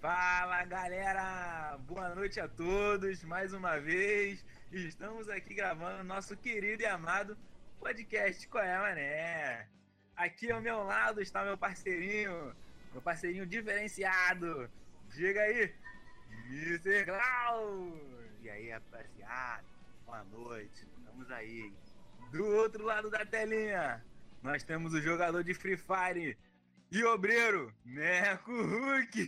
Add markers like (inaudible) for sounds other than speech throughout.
Fala galera, boa noite a todos mais uma vez. Estamos aqui gravando nosso querido e amado podcast Qual é, Mané? Aqui ao meu lado está meu parceirinho, meu parceirinho diferenciado. Diga aí, Mr. Klaus. E aí, rapaziada, boa noite, estamos aí. Do outro lado da telinha, nós temos o jogador de Free Fire e obreiro, Neco Hulk.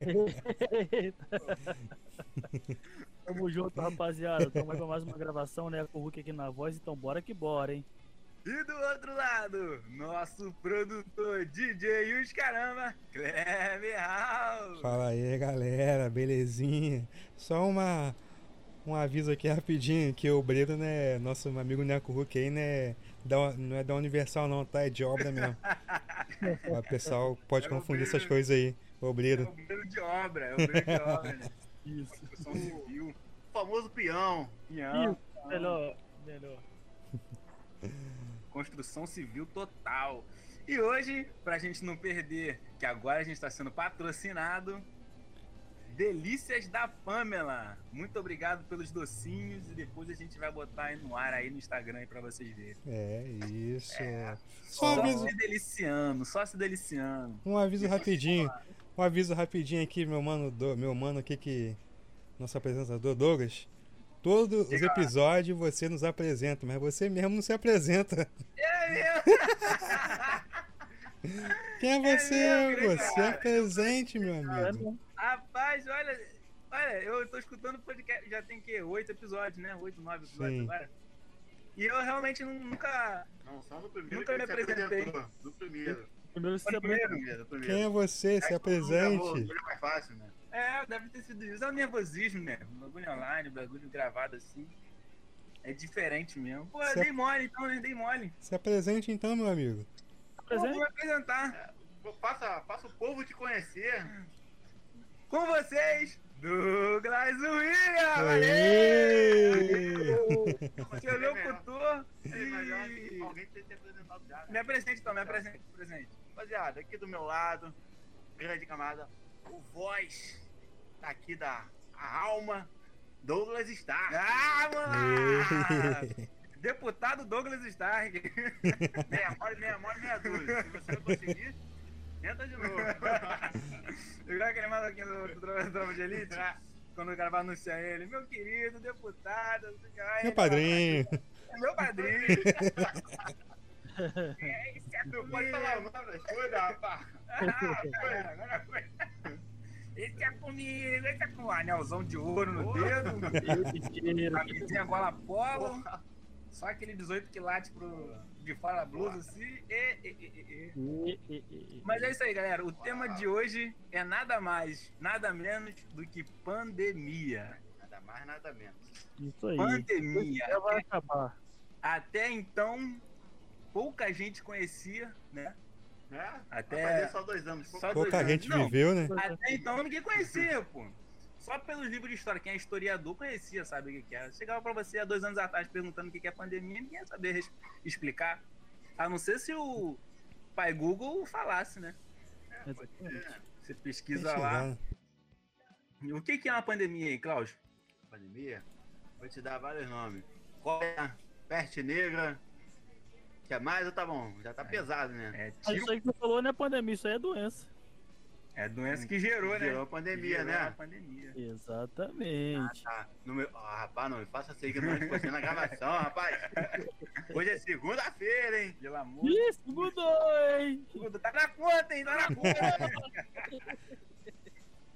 (laughs) Tamo junto, rapaziada. Tamo aí pra mais uma gravação, né? Com o Hulk aqui na voz, então bora que bora, hein? E do outro lado, nosso produtor DJ e os caramba, Kleber House. Fala aí, galera, belezinha? Só uma um aviso aqui rapidinho, que o Breno, né, nosso amigo Neco Hulk aí, né, da, não é da Universal não, tá? É de obra mesmo. (laughs) o pessoal pode É confundir obreiro. essas coisas aí, É obreiro. o obreiro de obra, é o obreiro de obra, né? (laughs) Isso. Construção civil, O famoso peão. Isso, melhor, melhor. construção civil total. E hoje, pra gente não perder, que agora a gente está sendo patrocinado, Delícias da Pamela. Muito obrigado pelos docinhos e depois a gente vai botar aí no ar aí no Instagram pra vocês verem. É, isso. Só, Só um aviso, se deliciando, só se deliciando. um aviso rapidinho. Um aviso rapidinho aqui, meu mano, do, meu mano aqui que. Nosso apresentador Douglas. Todos os episódios você nos apresenta, mas você mesmo não se apresenta. É mesmo? (laughs) Quem é você? mesmo, você é presente, meu amigo. Rapaz, olha, olha, eu tô escutando o podcast, já tem que oito episódios, né? Oito, nove episódios Sim. agora. E eu realmente nu- nunca. Não, só no primeiro Nunca me se apresentei. No primeiro. Primeiro Primeiro. Primeiro, primeiro. Quem é você? Se Aí mundo gravou, apresente. É mais fácil, né? É, deve ter sido isso. É o nervosismo, né? O bagulho online, o bagulho gravado assim. É diferente mesmo. Pô, eu dei mole, então, né? Dei mole. Se apresente então, meu amigo. Pô, vou me apresentar. Pô, Faça, faça o povo te conhecer. Com vocês, Douglas William! Aê! Deixa eu ver o coutor. Ei, mas eu acho que E... alguém tem apresentado já. Me Né? apresente então, me apresente, me apresente. Rapaziada, aqui do meu lado, grande camada, o voz aqui da alma, Douglas Stark. Ah, mano! Deputado Douglas Stark. (laughs) Meia mole, meia mole, meia dúzia. Se você não conseguir, tenta de novo. Igual aquele maluquinho do, do, do Tropa de Elite. Quando o cara vai anunciar ele, meu querido deputado, não sei o que lá, Meu ele padrinho. Meu padrinho. (laughs) é, isso é Não pode falar o nome das coisas, rapaz. (laughs) Ah, agora foi. Esse é comigo, esse é com um anelzão de ouro no dedo, camisinha gola polo, só aquele 18 quilates pro, de fora da blusa assim. E, e, e, e, e. E, e, e, Mas é isso aí, galera. O tema de hoje é nada mais, nada menos do que pandemia. Nada mais, nada menos. Isso aí. Pandemia. Já vai acabar. Até então, pouca gente conhecia, né? Né? Até- fazer só dois anos. Pouca dois gente anos. Não, viveu, né? Até então ninguém conhecia, pô. Só pelos livros de história. Quem é historiador conhecia, sabe o que que é. Chegava pra você há dois anos atrás perguntando o que que é pandemia, ninguém ia saber explicar. A não ser se o pai Google falasse, né? Exatamente. Você pesquisa lá. O que que é uma pandemia aí, Cláudio? Pandemia, vou te dar vários nomes. Cólera, peste negra. Que é mais ou tá bom? Já tá pesado, né? É tiro, isso aí que você falou não é pandemia, isso aí é doença. É doença que gerou, né? Gerou a pandemia, Gerou né? a pandemia. Exatamente. Tá. No meu... Ah, rapaz, não me faça que não é você na gravação, rapaz. Hoje é segunda-feira, hein? Pelo amor se mudou, hein? Tá na conta, hein? Tá na conta.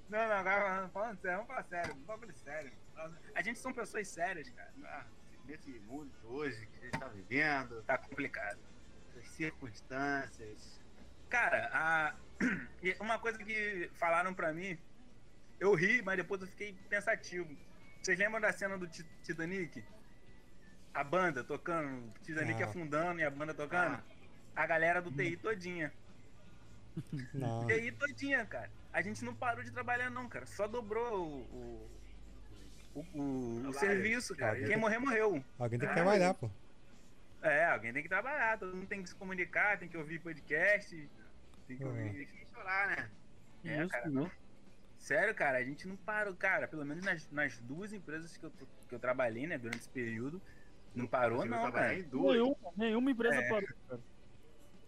não, não, agora falando sério, vamos falar sério. Vamos falar sério. A gente são pessoas sérias, cara. Ah, Nesse mundo hoje que a gente tá vivendo, Tá complicado. as circunstâncias. Cara, a... (clears throat) uma coisa que falaram pra mim, eu ri, mas depois eu fiquei pensativo. Vocês lembram da cena do Ti- Titanic? A banda tocando, o Titanic Ah. afundando e a banda tocando? A galera do TI todinha. (laughs) Não. TI todinha, cara. A gente não parou de trabalhar, não, cara. Só dobrou o, o, o, o- serviço, cara. Alguém Quem tem- morrer, morreu. Alguém tem que Ah, trabalhar, pô. É, alguém tem que trabalhar, todo mundo tem que se comunicar, tem que ouvir podcast, tem que Uhum. ouvir. Tem que chorar, né? É, Isso, cara, isso. Sério, cara, a gente não parou, cara, pelo menos nas, nas duas empresas que eu, que eu trabalhei, né, durante esse período, não parou não, cara. em duas. Nenhuma, nenhuma empresa É. parou, cara.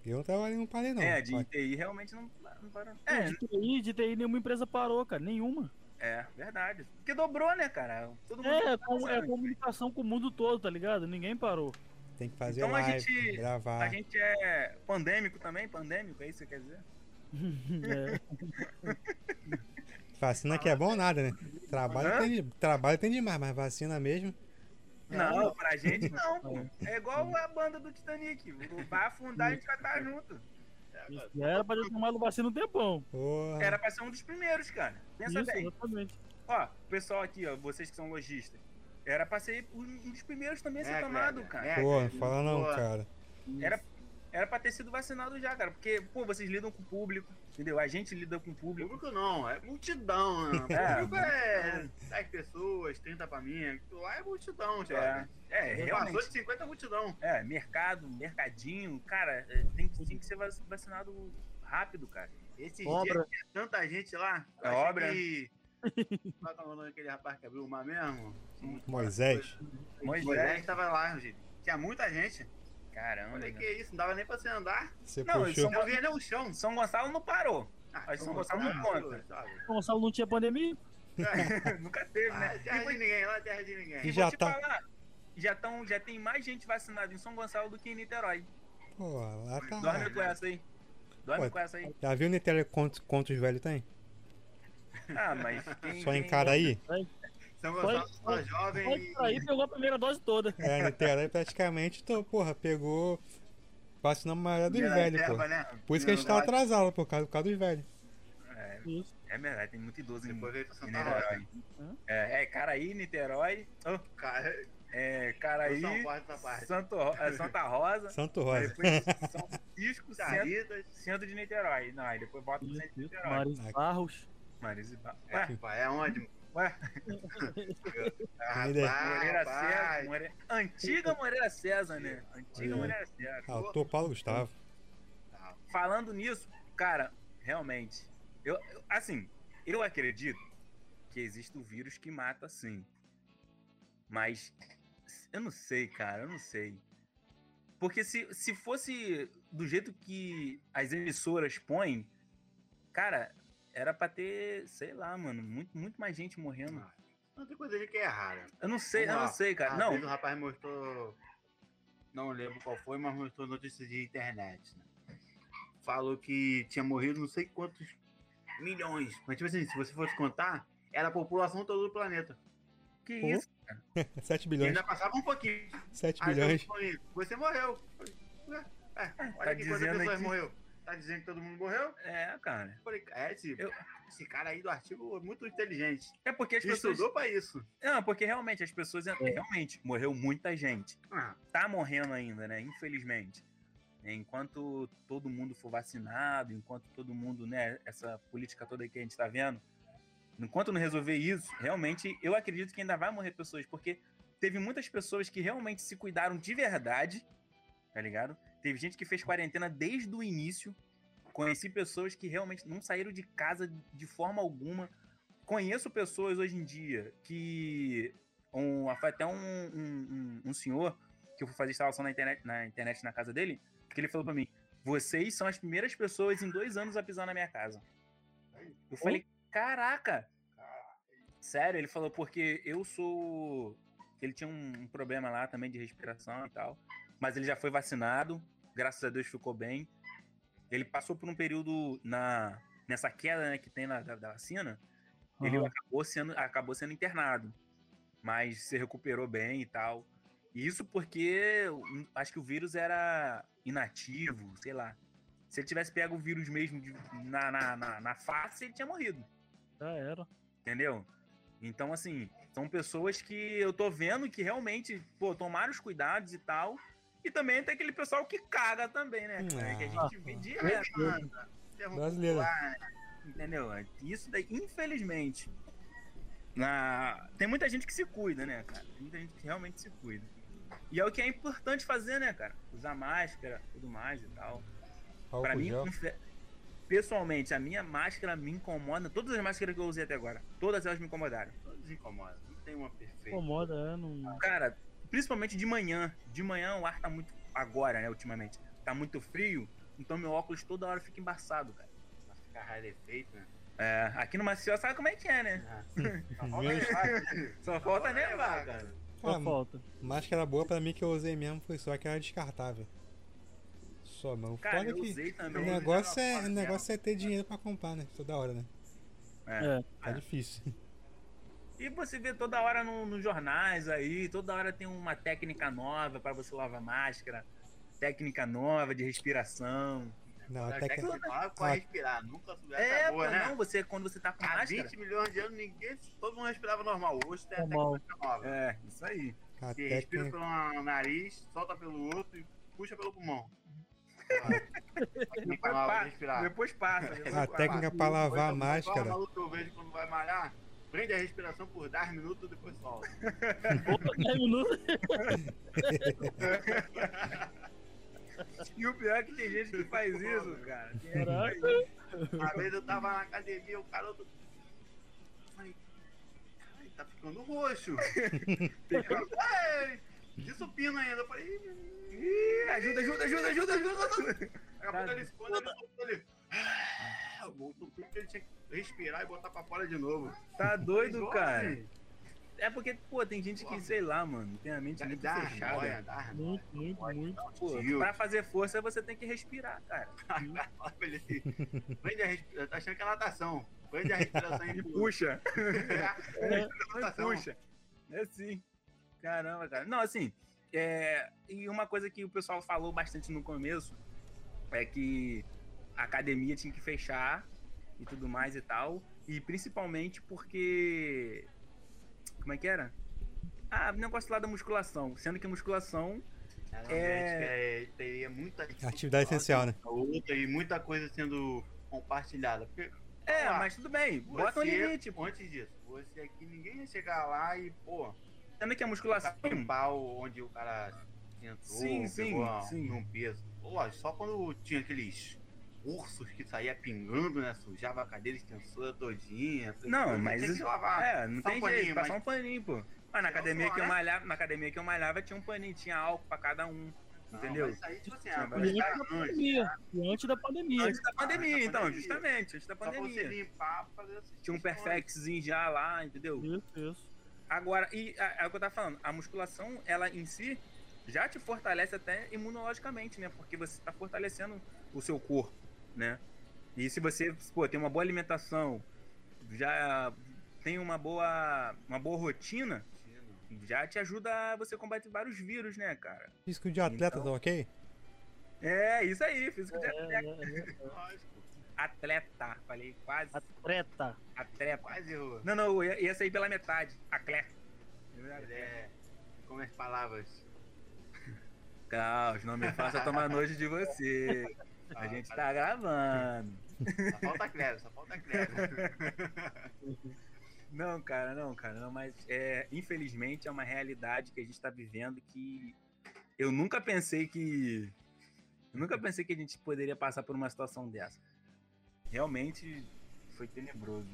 Eu não trabalhei, não parei não. É, de Ó, TI realmente não, não parou. É, É, de TI, de TI nenhuma empresa parou, cara. Nenhuma. é, verdade. Porque dobrou, né, cara? Todo mundo É, tá com- é comunicação com o mundo todo, tá ligado? Ninguém parou. Tem que fazer Então a live, gente- gravar. A gente é pandêmico também? Pandêmico, é isso que você quer dizer? É. (laughs) Vacina que é bom nada, né? Trabalho Hã? tem, trabalho tem demais, mas vacina mesmo. Não, pra gente não, pô. É igual a banda do Titanic. Vai afundar, a gente vai estar junto. Era pra ter tomado vacina um tempão. Porra. Era pra ser um dos primeiros, cara. Pensa Isso, bem. exatamente. Ó, o pessoal aqui, ó, vocês que são lojistas. Era pra ser um dos primeiros também a ser É, tomado, cara, cara. é. Pô, não fala não, Boa. cara. Era, era pra ter sido vacinado já, cara. Porque, pô, vocês lidam com o público, entendeu? A gente lida com o público. Público não, é multidão, né? (laughs) É. Público é 10 pessoas, 30 pra mim. Lá é multidão, É, já. é, Passou realmente. de 50 é multidão. É, mercado, mercadinho, cara, é, tem, que- tem que ser vac- vacinado rápido, cara. Esses Obra. dias tinha tanta gente lá. É obra. Que... Qual que é o nome daquele rapaz que abriu o mar mesmo? Moisés. Moisés Moisés, tava lá, gente. Tinha muita gente. caramba. Falei, né? que isso, não dava nem pra você andar. Você Não, puxou. Não via nem o chão. São Gonçalo não parou. Ah, Mas São Gonçalo não conta. sabe? O Gonçalo não tinha pandemia? (laughs) Nunca teve, Ah, né? terra E de ninguém lá, terra de ninguém. e E vou já te tá- falar, já, tão, já tem mais gente vacinada em São Gonçalo do que em Niterói. Pô, lá tá. Dorme com essa aí. Dorme Pô, com essa aí. Já viu Niterói quantos, quantos velhos tem? Ah, mas quem, Só em quem- Caraí? São Gonçalo só Pode- jovem e... aí pegou a primeira dose toda. É, Niterói praticamente, tô, porra, pegou. Vacinamos a maioria dos velhos, pô. né? Por isso que a gente tá atrasado, por causa, por causa dos velhos. É, é verdade, tem muito idoso em, Depois em Santa Rosa. Niterói. É, é Caraí, Niterói, oh, Cara, é, Caraí. Santo, é, Santa Rosa, Santo aí Rosa. depois São (laughs) Francisco, centro, centro de Niterói. Não, aí depois bota pro centro de Niterói. Maris. Barros. Marisibá. É, Ué, rapaz, é onde? ué, (laughs) Ah, Moreira César. Moreira... Antiga Moreira César, né? Antiga Olha. Moreira César. Autor Paulo Gustavo. Falando nisso, cara, realmente, eu, eu- assim, eu acredito que existe o vírus que mata sim. Mas eu não sei, cara, eu não sei. Porque se, se fosse do jeito que as emissoras põem, cara, era pra ter, sei lá, mano, muito, muito mais gente morrendo. Não tem coisa de que é rara. Eu não sei, eu não sei, cara. Não, o rapaz mostrou. Não lembro qual foi, mas mostrou notícias de internet. Né? Falou que tinha morrido não sei quantos milhões. Mas, tipo assim, se você fosse contar, era a população toda do planeta. que Pô. isso? 7 (laughs) E bilhões. ainda passava um pouquinho. 7 Aí bilhões. eu falei, você morreu. Ué, é, olha tá que quantas dizendo pessoas aqui- morreu. Tá dizendo que todo mundo morreu? É, cara. Eu falei, é, esse, Eu- esse cara aí do artigo é muito inteligente. É porque as pessoas. Estudou pra isso. Não, porque realmente as pessoas. Realmente, morreu muita gente. Ah, Tá morrendo ainda, né? Infelizmente. Enquanto todo mundo for vacinado, enquanto todo mundo, né? Essa política toda que a gente tá vendo. Enquanto não resolver isso, realmente, eu acredito que ainda vai morrer pessoas, porque teve muitas pessoas que realmente se cuidaram de verdade, tá ligado? Teve gente que fez quarentena desde o início. Conheci pessoas que realmente não saíram de casa de forma alguma. Conheço pessoas hoje em dia que. Um, até um, um, um- senhor que eu fui fazer instalação na internet, na internet na casa dele, que ele falou pra mim: vocês são as primeiras pessoas em dois anos a pisar na minha casa. Eu falei, caraca! Sério, ele falou, porque eu sou. Ele tinha um problema lá também de respiração e tal. Mas ele já foi vacinado, graças a Deus ficou bem. Ele passou por um período na, nessa queda né, que tem na, da, da vacina. Ele Aham. acabou sendo, acabou sendo internado. Mas se recuperou bem e tal. Isso porque acho que o vírus era inativo, sei lá. Se ele tivesse pego o vírus mesmo de- na, na, na, na face, ele tinha morrido. Já era. Entendeu? Então, assim, são pessoas que eu tô vendo que realmente, pô, tomaram os cuidados e tal. E também tem aquele pessoal que caga também, né? cara? Que a gente vê direto. Brasileiro. entendeu? Isso daí, infelizmente. Na... Tem muita gente que se cuida, né, cara? Tem muita gente que realmente se cuida. E é o que é importante fazer, né, cara? Usar máscara, tudo mais e tal. Pra mim, pessoalmente, a minha máscara me incomoda. Todas as máscaras que eu usei até agora, todas elas me incomodaram. Todos incomodam. Não tem uma perfeita. Incomoda, é, não... Cara, principalmente de manhã. De manhã o ar tá muito. Agora, né, ultimamente. Tá muito frio. Então meu óculos toda hora fica embaçado, cara. Vai ficar rarefeito, né? É, aqui no Macio sabe como é que é, né? Só falta levar, Só falta nevar, cara. Só Ah, falta. Máscara boa pra mim que eu usei mesmo foi só aquela descartável. Só não. Cara, Foda eu que usei o também. Eu negócio, é, o negócio é ter dinheiro pra comprar, né? Toda hora, né? É. É. Tá difícil. E você vê toda hora no- nos jornais aí, toda hora tem uma técnica nova pra você lavar máscara, técnica nova de respiração. Não, Até que que... não pra respirar. Nunca subiu É, boa, pô, né? não, você quando você tá com Há máscara. 20 milhões de anos, ninguém, todo mundo respirava normal. Hoje tem Normal. técnica nova. É, isso aí. a Você respira técnica... pelo nariz, solta pelo outro e puxa pelo pulmão. Depois, Pra pa- respirar. depois passa. depois A passa. técnica pra lavar a é o máscara... maluco que eu vejo quando vai malhar? Prende a respiração por 10 minutos, depois solta. Opa, 10 minutos. E o pior é que tem gente que faz isso, cara. Caraca. Uma vez eu tava na academia, o cara do. Falei, "Ai, tá ficando roxo. De supino ainda. Eu falei, "Ih, ajuda, ajuda, ajuda, ajuda, ajuda. daqui a pouco ele quando ele tinha que respirar e botar pra fora de novo. Tá doido, cara. É porque, pô, tem gente que, sei lá, mano, tem a mente Dá, muito dá fechada. dá arnoia. Muito, muito, muito. Pô, Tio. pra fazer força você tem que respirar, cara. (laughs) Prende a respiração. Tá achando que é natação. Prende a respiração e puxa. (laughs) É, natação. puxa. É sim. Caramba, cara. Não, assim, é... e uma coisa que o pessoal falou bastante no começo é que a academia tinha que fechar e tudo mais e tal. E principalmente porque. Como é que era? Ah, o negócio lá da musculação. Sendo que a musculação. Um ambiente que é, teria muita Atividade essencial, né? outra e muita coisa sendo compartilhada. Porque, É, lá. mas tudo bem. Bota um limite. pô. Antes disso, você aqui, ninguém ia chegar lá e, pô, Sendo que a musculação. pau onde o cara entrou, Sim, sim, pegou sim. num peso. Lógico, só quando tinha aqueles ursos que saía pingando, né? Sujava a cadeira extensora todinha. Não, mas isso- lavar. É, não Só tem um paninho, jeito, passar mas- um paninho, pô. Mas na Só academia só, que eu né? malhava, na academia que eu malhava tinha um paninho, tinha álcool pra cada um. Não, Entendeu? isso aí, tipo assim, ah, antes da antes, pandemia. Antes da pandemia. Antes da pandemia, então, pandemia. justamente, antes da Só você pandemia. limpar, fazer Tinha um perfectzinho já lá, entendeu? Isso, isso. Agora, e a- é o que eu tava falando, a musculação, ela em si já te fortalece até imunologicamente, né? Porque você tá fortalecendo o seu corpo, né? E se você, pô, tem uma boa alimentação, já tem uma boa, uma boa rotina, já te ajuda a você combater vários vírus, né, cara? Físico de atleta, Então- tá ok? É, isso aí, físico de É, atleta. é, é. Lógico, Atleta, falei quase A treta. atleta. quase errou. Não, não, ia, ia sair pela metade. Atleta. É. Como as palavras. Caos, não me faça tomar nojo de você. (laughs) A Ah, gente tá gravando. Só falta Cleber, só falta Cleber. (laughs) Não, cara, não, cara, não, mas é, infelizmente é uma realidade que a gente tá vivendo que eu nunca pensei que. Eu nunca pensei que a gente poderia passar por uma situação dessa. Realmente foi tenebroso.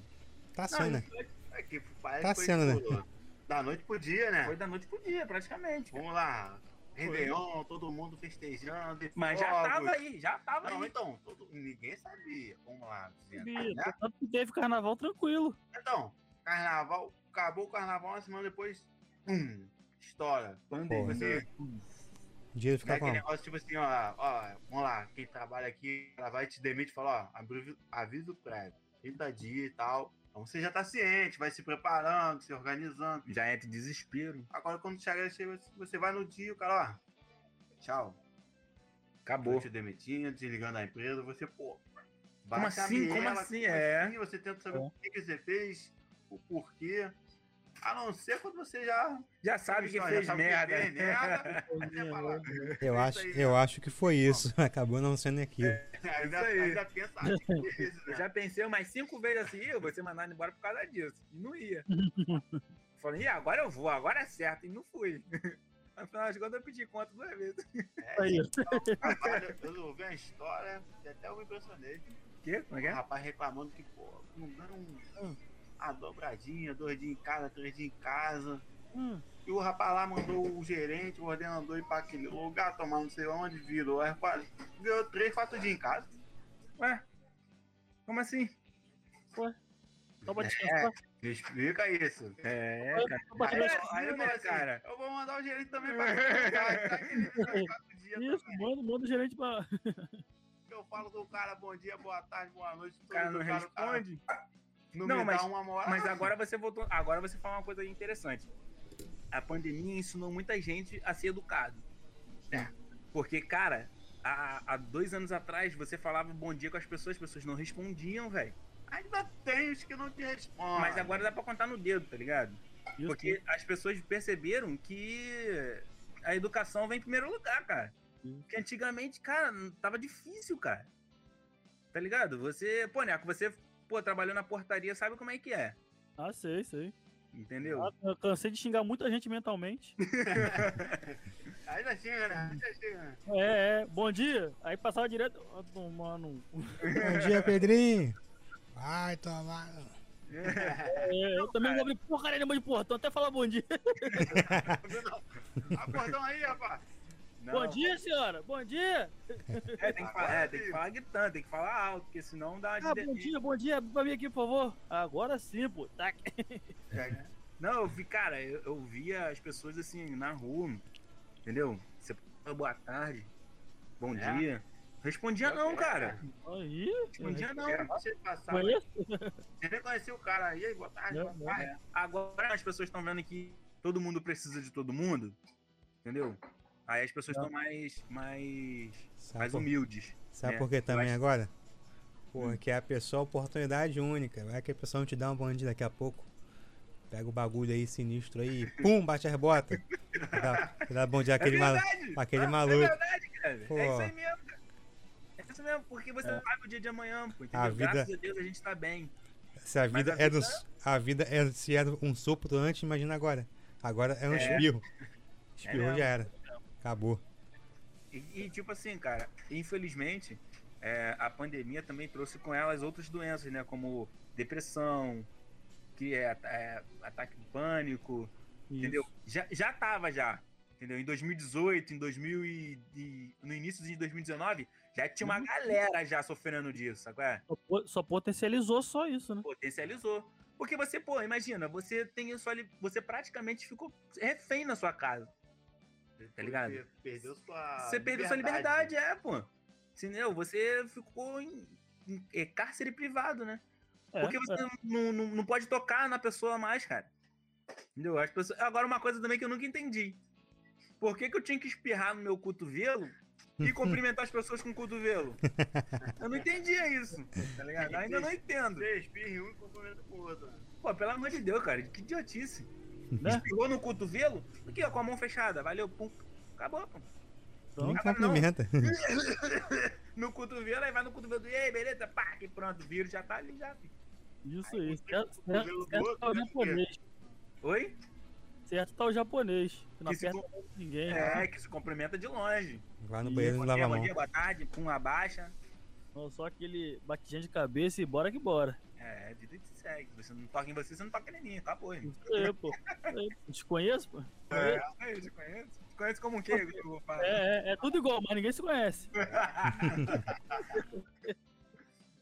Tá sendo, né? É que parece Tá que foi, sendo, né? Da noite pro dia, né? Foi da noite pro dia, praticamente. cara. Vamos lá. Réveillon, todo mundo festejando. e Mas já fogos. tava aí, já tava Não, aí. então, todo- ninguém sabia. Vamos lá, dizendo. Sabia. né? Tanto que teve carnaval tranquilo. Então, carnaval, acabou o carnaval, uma semana depois, pum, estoura. Pandemia. Você, Dinheiro é fica aquele como? negócio tipo assim, ó, ó, vamos lá, quem trabalha aqui, ela vai te demitir e fala, ó, aviso prévio, 30 dias e tal. Então você já tá ciente, vai se preparando, se organizando. Já entra em desespero. Agora quando chega, você vai no dia, o cara, ó, tchau. Acabou. te demitindo, desligando a empresa, você, pô. Como assim? Como biela, assim? É. Você tenta saber É. o que, que você fez, o porquê. A não ser quando você já. Já sabe que já fez sabe que merda. fez merda. (laughs) Você fala, Eu "É acho, isso aí, eu né?" acho que foi isso. (laughs) Acabou não sendo aquilo. ainda, isso aí. ainda pensa, "Ah, que que é isso, Eu né? já pensei umas cinco vezes assim, eu vou ser mandado embora por causa disso. E não ia. (laughs) Falei, agora eu vou, agora é certo. E não fui. Afinal de contas, eu pedi conta duas vezes. É, Aí. Agora, eu ouvi uma história, e até eu me impressionei. quê? Como é que O é? rapaz reclamando que, pô, não dando um. A dobradinha, dois dias em casa, três dias em casa. Hum, E o rapaz lá mandou o gerente, o ordenador ir pra aquele lugar, tomar não sei onde, virou. Aí, quase ganhou três, quatro dias em casa. Ué? Como assim? só pra descansar. Explica isso. É, Só cara. Aí, aí assim, cara? eu vou mandar o gerente também pra tá (laughs) Isso, manda, manda o gerente pra. Eu falo com o cara, bom dia, boa tarde, boa noite. O cara não todo cara, responde. Não, Não, me mas- dá uma moral. Mas agora você voltou. Agora você fala uma coisa interessante. A pandemia ensinou muita gente a ser educado. É. Porque, cara, há, há dois anos atrás você falava bom dia com as pessoas, as pessoas não respondiam, velho. Ainda tem os que não te respondem. Mas agora dá pra contar no dedo, tá ligado? Isso, Porque as pessoas perceberam que a educação vem em primeiro lugar, cara. Sim. Porque antigamente, cara, tava difícil, cara. Tá ligado? Você, pô, Neco, você, pô, trabalhou na portaria, sabe como é que é. Ah, sei, sei. Entendeu? Ah, eu cansei de xingar muita gente mentalmente. (laughs) Ainda chega, né? Ainda né? É, é. Bom dia. Aí passava direto. Ah, tomando. Bom dia, Pedrinho. Vai tomar. É, eu também não abri porcaria nenhuma de portão, até falar bom dia. (laughs) Acordão aí, rapaz. Não. Bom dia, senhora. Bom dia. É, tem que falar, é, tem que falar gritando, tem que falar alto, porque senão dá Ah, bom dia, bom dia. Pra mim aqui, por favor. Agora sim, pô. Tá. Não, eu vi, cara, eu, eu via as pessoas assim na rua, entendeu? Você boa tarde, bom É? dia. Respondia não, cara. Aí. Respondia não. Você passar. Você nem conhecia o cara aí, aí, boa tarde, boa. É, Agora as pessoas estão vendo que todo mundo precisa de todo mundo, entendeu? Aí as pessoas estão mais, mais, Sabe, mais por, humildes. sabe É, por que também acho- agora? Porque a pessoa é oportunidade única. Vai que a pessoa não te dá um bom dia daqui a pouco. Pega o bagulho aí sinistro aí, pum, bate as botas. Dá, dá bom dia àquele, é verdade, aquele é maluco. verdade, cara. Pô. É isso aí mesmo, cara. É isso mesmo, porque você não sabe o dia de amanhã, pô, entendeu? A vida- Graças a Deus a gente tá bem. Se a Mas vida, a é do, vida- a vida é se era um sopro antes, imagina agora. Agora é um É. espirro. (laughs) Espirrou mesmo. já era. Acabou. E, e, tipo assim, cara, infelizmente, é, a pandemia também trouxe com ela as outras doenças, né? Como depressão, que é, é, ataque de pânico, entendeu? Já, já tava já, entendeu? Em 2018, em 2000 e, e- no início de 2019, já tinha uma Uhum. galera já sofrendo disso, sabe? qual é? Só, só potencializou só isso, né? Potencializou. Porque você, pô, imagina, você tem isso ali, você praticamente ficou refém na sua casa. Tá ligado? Você perdeu sua. Você perdeu sua liberdade, é, pô. Entendeu? Você ficou em, em- é, cárcere privado, né? É, Porque você é. não, não, não pode tocar na pessoa mais, cara. Entendeu? As pessoas... Agora, uma coisa também que eu nunca entendi. Por que, que eu tinha que espirrar no meu cotovelo e (laughs) cumprimentar as pessoas com o cotovelo? Eu não entendia isso, tá ligado? Ainda não entendo. Você espirra em um e cumprimenta com o outro. né? Pô, pelo amor de Deus, cara, que idiotice. Né? Espirrou no cotovelo? Aqui, ó, com a mão fechada. Valeu, pum. Acabou, pô. Então, cumprimenta. (laughs) No cotovelo, aí vai no cotovelo. E aí, beleza? Pá, que pronto, o vírus já tá ali já. filho. isso Aí Certo, com certo, do certo tá o né? japonês. Oi? Certo tá o japonês. Que não Que aperta ninguém. É, que se cumprimenta de longe. Vai no banheiro e Bom lava a bom mão. dia, boa tarde, pum, abaixa. Não, só aquele batidinha de cabeça e bora que bora. É, vida que segue. Você não toca em você, você não toca em mim. Acabou, irmão. Isso aí, pô. Te conheço, pô? É, é, te conheço. Te conheço como o quê? eu? É, é, é tudo igual, mas ninguém se conhece.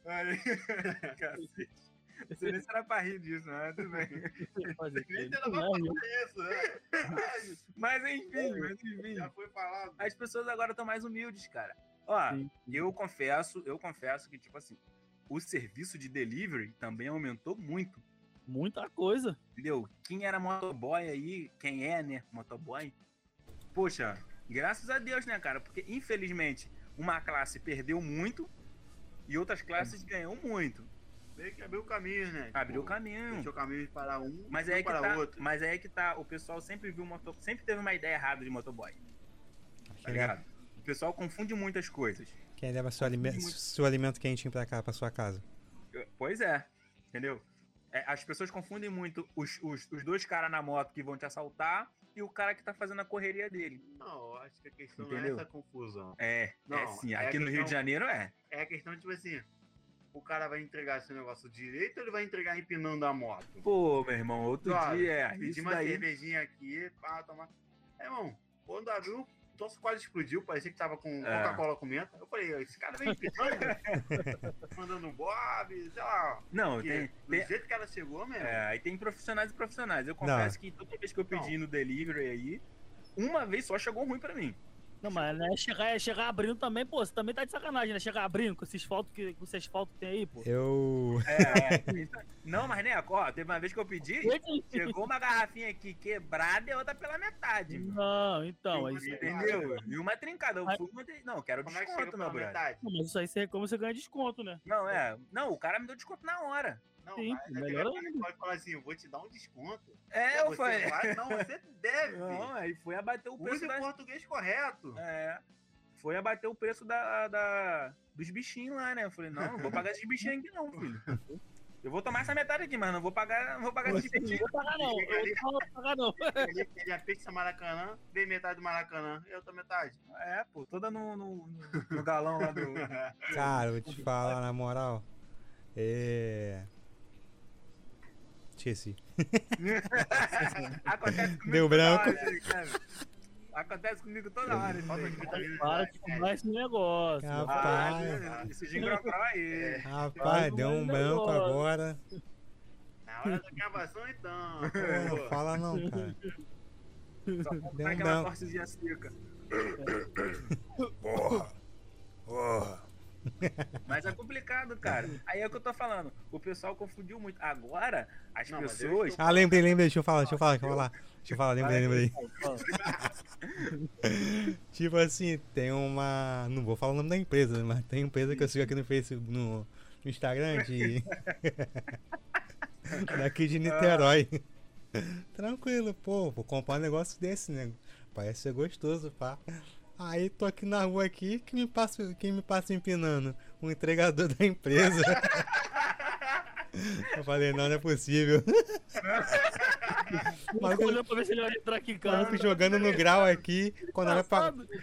Aí, (laughs) cacete. Sei nem se era pra rir disso, mas tudo bem. Nem aquele- tem nada Não, eu- pra isso, né? Mas enfim, mas enfim. Já foi falado. As pessoas agora estão mais humildes, cara. Ó, Sim. eu confesso, eu confesso que, tipo assim, o serviço de delivery também aumentou muito. Muita coisa. Entendeu? Quem era motoboy aí, quem é, né, motoboy, poxa, graças a Deus, né, cara? Porque, infelizmente, uma classe perdeu muito e outras classes ganhou muito. Meio que abriu o caminho, né? Abriu o Tipo, caminho. Deixou o caminho para um, Mas é, aí que para tá, outro. mas é aí que tá, o pessoal sempre viu moto, sempre teve uma ideia errada de motoboy, tá ligado? O pessoal confunde muitas coisas. Quem leva seu, alime- muito. seu alimento quentinho pra cá, pra sua casa? Pois é, entendeu? É, as pessoas confundem muito os, os, os dois caras na moto que vão te assaltar e o cara que tá fazendo a correria dele. Não, acho que a questão Entendeu? não é essa confusão. É, é Não, sim. é Aqui no Rio questão- de Janeiro é. É a questão, tipo assim, o cara vai entregar esse negócio direito ou ele vai entregar empinando a moto? Pô, meu irmão, outro dia, é, Pedi isso uma daí. cervejinha aqui, pá, tomar. É, irmão, quando abriu, o troço quase explodiu, parecia que tava com É. Coca-Cola com menta. Eu falei, esse cara vem empinando, (laughs) mandando um bob, sei lá. Não, Porque tem, do tem- jeito que ela chegou, mesmo. é, aí tem profissionais e profissionais. Eu confesso que toda vez que eu pedi no delivery aí, uma vez só chegou ruim pra mim. Não, mas né, chegar, é chegar abrindo também, pô, você também tá de sacanagem, né? Chegar abrindo com esse asfalto que, com esse asfalto que tem aí, pô. Eu. É, é. Não, mas né, ó, teve uma vez que eu pedi, chegou uma garrafinha aqui quebrada e outra pela metade. mano. Não, então, é. Entendeu? E uma trincada. Eu fui, não, quero Como é que desconto, meu brother. metade? Não, Mas isso aí você reclama, você ganha desconto, né? Não, é. Não, o cara me deu desconto na hora. Não, Sim, mas melhor ele ainda. pode falar assim, eu vou te dar um desconto. É, eu falei. vai- Não, você deve. Não, aí foi abater o preço Use o da. português correto. É. Foi abater o preço da, da- dos bichinhos lá, né? Eu falei, não, não vou pagar esses bichinhos aqui, não, filho. Eu vou tomar essa metade aqui, mas não vou pagar, não vou pagar esses Não bichinhos. vou pagar não, eu não vou pagar não. (laughs) Ele, ele é pizza Maracanã, vem metade do Maracanã e outra metade. É, pô, toda no, no, no- no galão lá do. (laughs) Cara, vou te falar na moral. É. Esqueci. (laughs) Acontece comigo Deu branco. hora, cara. Acontece comigo toda hora. Isso aí. Para de comprar esse negócio. Ah, Ah, Rapaz. esse gingrocró aí. Rapaz, deu um branco agora. Na hora da gravação, então. (laughs) Pô, não fala não, cara. Só Deu comprar um aquela branco. seca. (coughs) Porra! Porra! Mas é complicado, cara. Aí é o que eu tô falando. O pessoal confundiu muito. Agora, as Não, pessoas. Ah, lembrei, lembrei, deixa eu falar, deixa eu falar, deixa eu falar. Deixa eu falar, lembrei, lembrei. (laughs) Tipo assim, tem uma. Não vou falar o nome da empresa, mas tem empresa que eu sigo aqui no Facebook, no, no Instagram de. (laughs) Daqui de Niterói. Tranquilo, pô, vou comprar um negócio desse, né? Parece ser gostoso, pá. Aí tô aqui na rua aqui, que me passa, quem me passa empinando? Um entregador da empresa. (laughs) Eu falei, não, não é possível. Maluco- Olhando pra ver se ele vai entrar aqui em casa. Maluco jogando no grau aqui. Quando,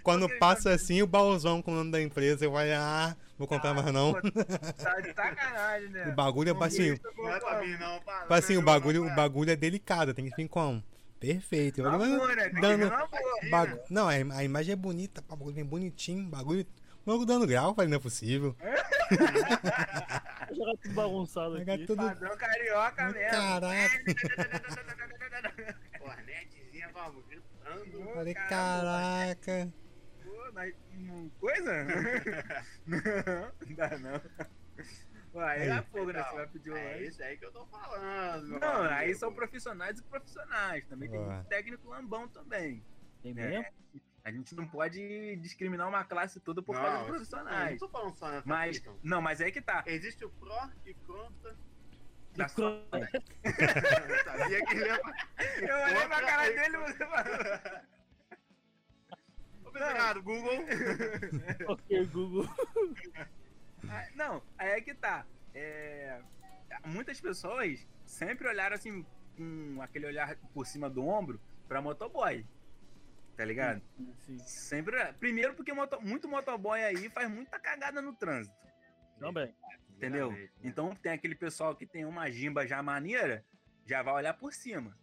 quando passa assim, o baúzão com o nome da empresa, eu falei, ah, vou comprar mais não. Tá de sacanagem, né? O bagulho é assim, Não é pra mim, não. Tipo assim, o não, bagulho, o bagulho é delicado, tem que vir como? Perfeito. Eu né? Tem que dando- na boa. bagu- Não, a a imagem é bonita, o bagulho bem bonitinho, bagulho. O maluco dando grau, eu falei, não é possível. (laughs) Jogar tudo bagunçado Pegar aqui. tudo. Padrão carioca mesmo. Caraca, (laughs) Cornetezinha, vamos, gritando. Ô, falei, caraca. pô, mas, Coisa? (laughs) Não, não dá não. Aí Aí. é fogo, né? Você vai pedir o É isso aí que eu tô falando. Não, aí amigo. são profissionais e profissionais. Também tem muito técnico lambão também. Tem né? mesmo? A gente não pode discriminar uma classe toda por Não, causa de Não, profissionais. não tô falando só nessa Mas, questão. não, mas é que tá. Existe o pró e contra. Dá Que só- Eu sabia que ele ia... Eu olhei pra cara dele e você falou. Obrigado, Google. (laughs) Ok, Google. (laughs) Não, aí é que tá. É, Muitas pessoas sempre olharam assim, com aquele olhar por cima do ombro pra motoboy. Tá ligado? Sim, Sempre. Primeiro porque moto- muito motoboy aí faz muita cagada no trânsito. também. Entendeu? Né? Então tem aquele pessoal que tem uma gimba já maneira, já vai olhar por cima.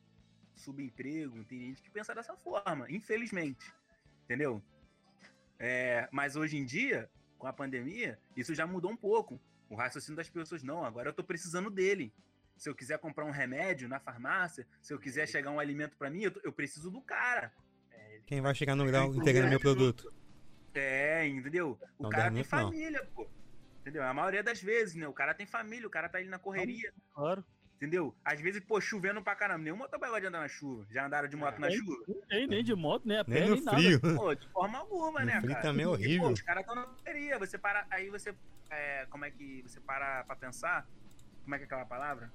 Subemprego, tem gente que pensa dessa forma, infelizmente. Entendeu? É, mas hoje em dia, com a pandemia, isso já mudou um pouco. O raciocínio das pessoas, não, agora eu tô precisando dele. Se eu quiser comprar um remédio na farmácia, se eu quiser chegar um alimento pra mim, eu, tô- eu preciso do cara. Quem vai chegar no grau entregando meu produto? É, entendeu? O Não cara tem muito, não. família, pô. Entendeu? A maioria das vezes, né? O cara tem família, o cara tá ali na correria. Claro. Entendeu? Às vezes, pô, chovendo pra caramba. Nenhum motoboy gosta de andar na chuva. Já andaram de moto na Nem- chuva? Nem, nem de moto, nem a pé, Nem nem, no nada. frio. Pô, de forma alguma, No né, frio cara? também é E, horrível. pô, os caras estão na correria. Você para. Aí você. é, como é que você para pra pensar? Como é que é aquela palavra?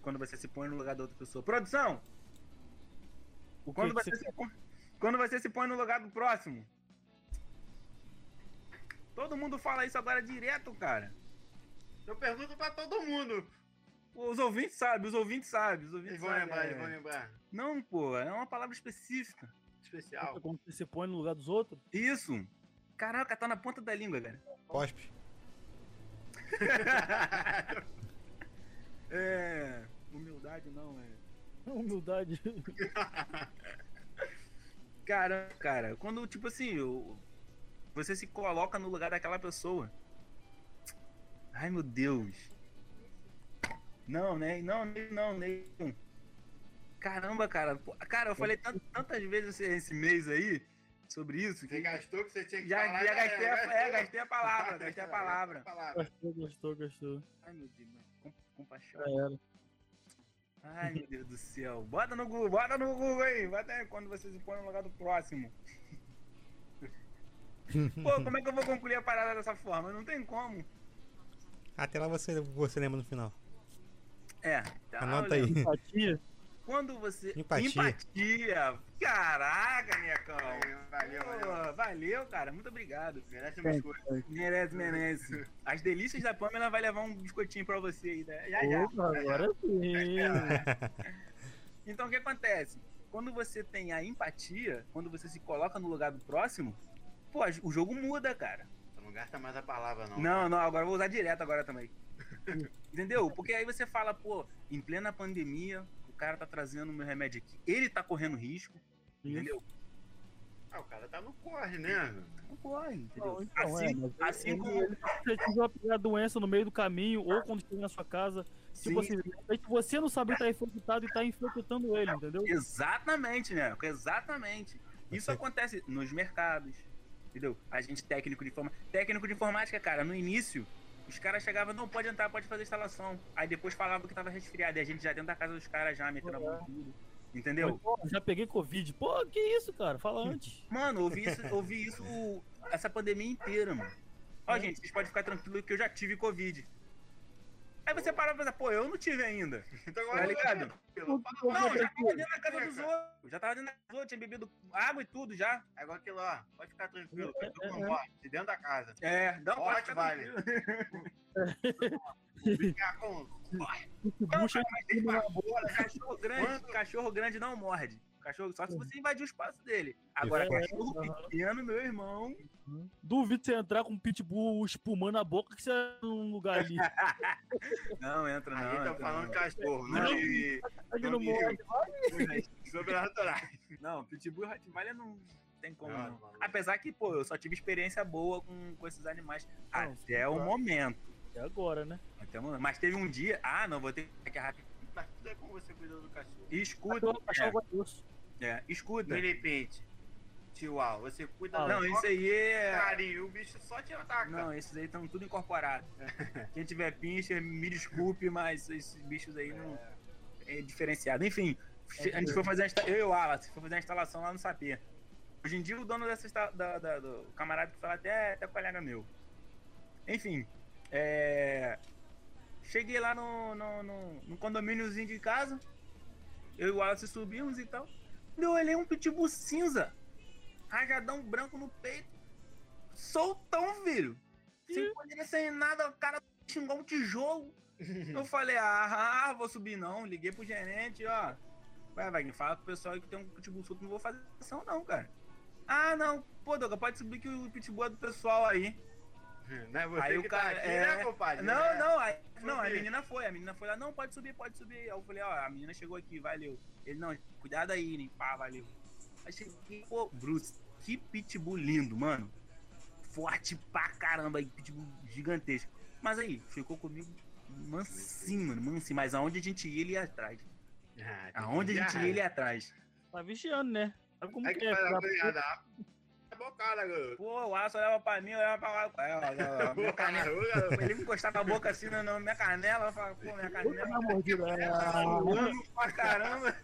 Quando você se põe no lugar da outra pessoa. Produção! O que Quando que você, você... se põe, quando você se põe no lugar do próximo. Todo mundo fala isso agora direto, cara. Eu pergunto pra todo mundo. Os ouvintes sabem, os ouvintes sabem, os ouvintes Eles vão sabem, lembrar, é. eles vão lembrar. Não, pô, é uma palavra específica. Especial. Quando você se põe no lugar dos outros? Isso. Caraca, tá na ponta da língua, cara. Cospe. (laughs) É. Humildade não, é. (laughs) Humildade. (laughs) Cara, cara, quando, tipo assim, o- você se coloca no lugar daquela pessoa. Ai, meu Deus. Não, né? Não, nem- não, nem. Caramba, cara. Pô, Cara, eu falei tant- tantas vezes esse, mês aí sobre isso Você que gastou o que você tinha que já, falar. já gastei, a, gastou. é, gastei a palavra, gastei a (laughs) palavra. Gostou, gostou, gostou. Ai, meu Deus, mas com, compaixão. Já era. Ai, meu Deus do céu. Bota no Google, bota no Google aí. Bota aí quando você se põe no lugar do próximo. (laughs) Pô, como é que eu vou concluir a parada dessa forma? Não tem como. Até lá você, você lembra no final. É, tá, Anota olha, aí. Empatia. Quando você. Empatia. Empatia. Caraca, Necão. Valeu, valeu. Pô, valeu, cara. Muito obrigado. Merece umas coisas. Merece, merece. As delícias da Pamela vai levar um biscoitinho pra você aí, né? Já já. Opa, agora sim. (laughs) Então o que acontece? Quando você tem a empatia, quando você se coloca no lugar do próximo, pô, o jogo muda, cara. Você não gasta mais a palavra, não. Não, não, agora eu vou usar direto agora também. Entendeu? Porque aí você fala, pô, em plena pandemia, o cara tá trazendo o meu remédio aqui. Ele tá correndo risco, entendeu? Ah, o cara tá no corre, né? Não corre, entendeu? Não, então, é, assim, mas assim ele, como. ele precisou pegar a doença no meio do caminho ou quando chega na sua casa. Tipo Sim. assim, você não sabe que tá infectado e tá infectando ele, entendeu? Exatamente, né? Exatamente. Isso Você- acontece nos mercados, entendeu? A gente técnico de informática, técnico de informática, cara, no início os caras chegavam, não pode entrar, pode fazer instalação. Aí depois falava que tava resfriado, e a gente já dentro da casa dos caras já metendo a mão em tudo. Entendeu? Pô, já peguei Covid. Pô, que isso, cara? Fala antes. Mano, ouvi isso, ouvi isso essa pandemia inteira, mano. Ó, gente, vocês podem ficar tranquilos que eu já tive Covid. Aí você para pra pensar, pô, eu não tive ainda. Então Tá ligado? Pelo- Não, já tava dentro da casa dos outros. Já tava dentro da casa dos outros, tinha bebido água e tudo já. É igual aquilo, ó. Pode ficar tranquilo. É, Eu tô é, com morte dentro da casa. É, dá um ficar vale. Ficar com. Mas deixa cachorro grande, cachorro grande não morde. Cachorro, só se você invadir o espaço dele. Agora, É, cachorro pequeno, meu irmão. Duvido você entrar com um pitbull espumando a boca que você é num lugar ali. (laughs) Não, entra não. Aí tá falando não. cachorro, Não. não de Ele não morre. (laughs) sobrenaturais. Não, Pitbull e Rottweiler não tem como Não, não. Apesar que, pô, eu só tive experiência boa com, com esses animais Não, até o momento. É agora, né? Até o momento. Mas teve um dia, ah, não, vou ter que aqui rápido. Mas tudo é como você cuida do cachorro. Escuta, Cachorro, cachorro disso. É, é, escuta. De repente, chihuahua, você cuida Ah, do Não, isso aí é. carinho, o bicho só te ataca. Não, esses aí estão tudo incorporados. (laughs) Quem tiver pincher, me desculpe, mas esses bichos aí não é diferenciado. Enfim, a gente foi fazer a insta... eu e o Wallace foi fazer a instalação lá no Sapê. Hoje em dia o dono dessa insta... da, da- do camarada que fala até até colega meu. Enfim, é... cheguei lá no, no, no, no condomíniozinho de casa. Eu e o Wallace subimos e tal. Eu olhei um pitbull cinza, rajadão branco no peito, soltão, filho. Sem poder, sem nada, o cara xingou um tijolo. (laughs) Eu falei, ah, vou subir não. Liguei pro gerente, ó. Vai, Wagner, fala pro pessoal aí que tem um pitbull solto, não vou fazer ação não, cara. Ah, não. Pô, Doga, pode subir que o pitbull é do pessoal aí. Não é você Aí o que cara- tá aqui, é- né, compadre? Não, É. não, aí- não, a menina foi, a menina foi lá, não, pode subir, pode subir. Aí eu falei, ó, a menina chegou aqui, valeu. Ele, não, cuidado aí, né? Pá, valeu. Aí cheguei, pô, Bruce, que pitbull lindo, mano. Forte pra caramba, aí, pitbull gigantesco. Mas aí, ficou comigo mansinho, mano, mansinho. Mas aonde a gente ia, ele ia atrás. Ah, Aonde a gente ia, ele ia atrás. Tá vigiando, né? Sabe como Aí que que é? Faz a filha da cunhada. É bocada, garoto. Pô, o Aço olhava pra mim, eu olhava pra lá. É, (laughs) ó, minha canela. Ele encostava a boca assim na, minha canela, eu falava, pô, minha puta, canela. na mordida. Ah, suando pra caramba.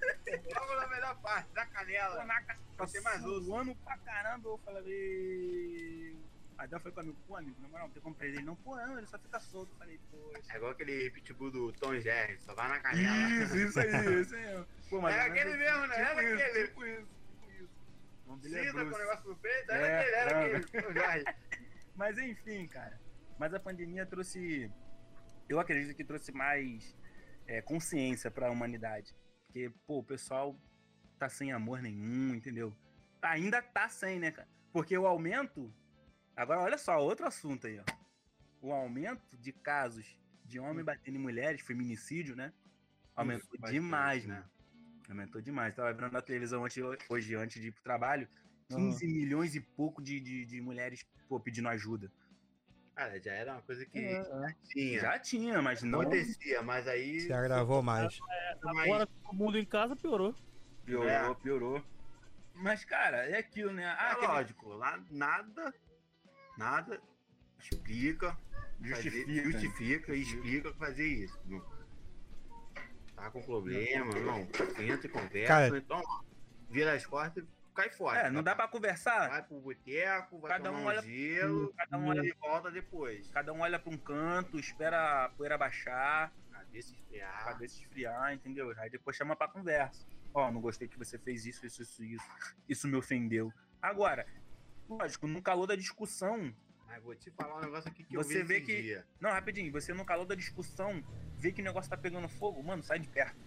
Logo na melhor parte, da Pô, canela. na ca- Pra ser mais osso. suando pra caramba. Eu falei. Aí Deus foi comigo, pô, amigo, na moral, não tem como prender ele. Não, pô, não, ele só fica solto. Eu falei, poxa. É igual aquele pitbull do Tom Jerry, só vai na canela. Isso, isso aí, isso aí. Pô, É aquele mesmo, né? Tipo Era isso, aquele. tipo isso. Cinza com o negócio no peito, É, era aquele, era é. aquele. Tom Jerry. Mas enfim, cara. Mas a pandemia trouxe. Eu acredito que trouxe mais é, consciência pra humanidade. Porque, pô, o pessoal tá sem amor nenhum, entendeu? Ainda tá sem, né, cara? Porque o aumento. Agora, olha só, outro assunto aí, ó. o aumento de casos de homem batendo em mulheres, feminicídio, né? Aumentou demais, né? Aumentou demais. Tava vendo na televisão antes, hoje, antes de ir pro trabalho, Aham. 15 milhões e pouco de, de, de mulheres pô, pedindo ajuda. Cara, já era uma coisa que É, é. tinha. Já tinha, mas não acontecia, mas aí. Se agravou mais. Agora o mundo em casa piorou. piorou, É. piorou. Mas, cara, é aquilo, né? Ah, É aquele- lógico, lá nada, nada explica, Justifica. fazer- justifica e explica fazer isso. Tá com problema, não. Senta e conversa, Cara- então ó, vira as costas e cai fora. É, não dá pra conversar. Vai pro boteco, vai Cada tomar um um olha- gelo, Cada um olha, e volta depois. cada um olha pra um canto, espera a poeira baixar, Cabeça esfriar. cabeça esfriar, entendeu? Aí depois chama pra conversa. Ó, não gostei que você fez isso, isso, isso, isso. Isso me ofendeu. Agora, lógico, no calor da discussão. Mas vou te falar um negócio aqui que Você eu vi vê esse que- dia. Não, rapidinho, você no calor da discussão vê que o negócio tá pegando fogo, mano, sai de perto.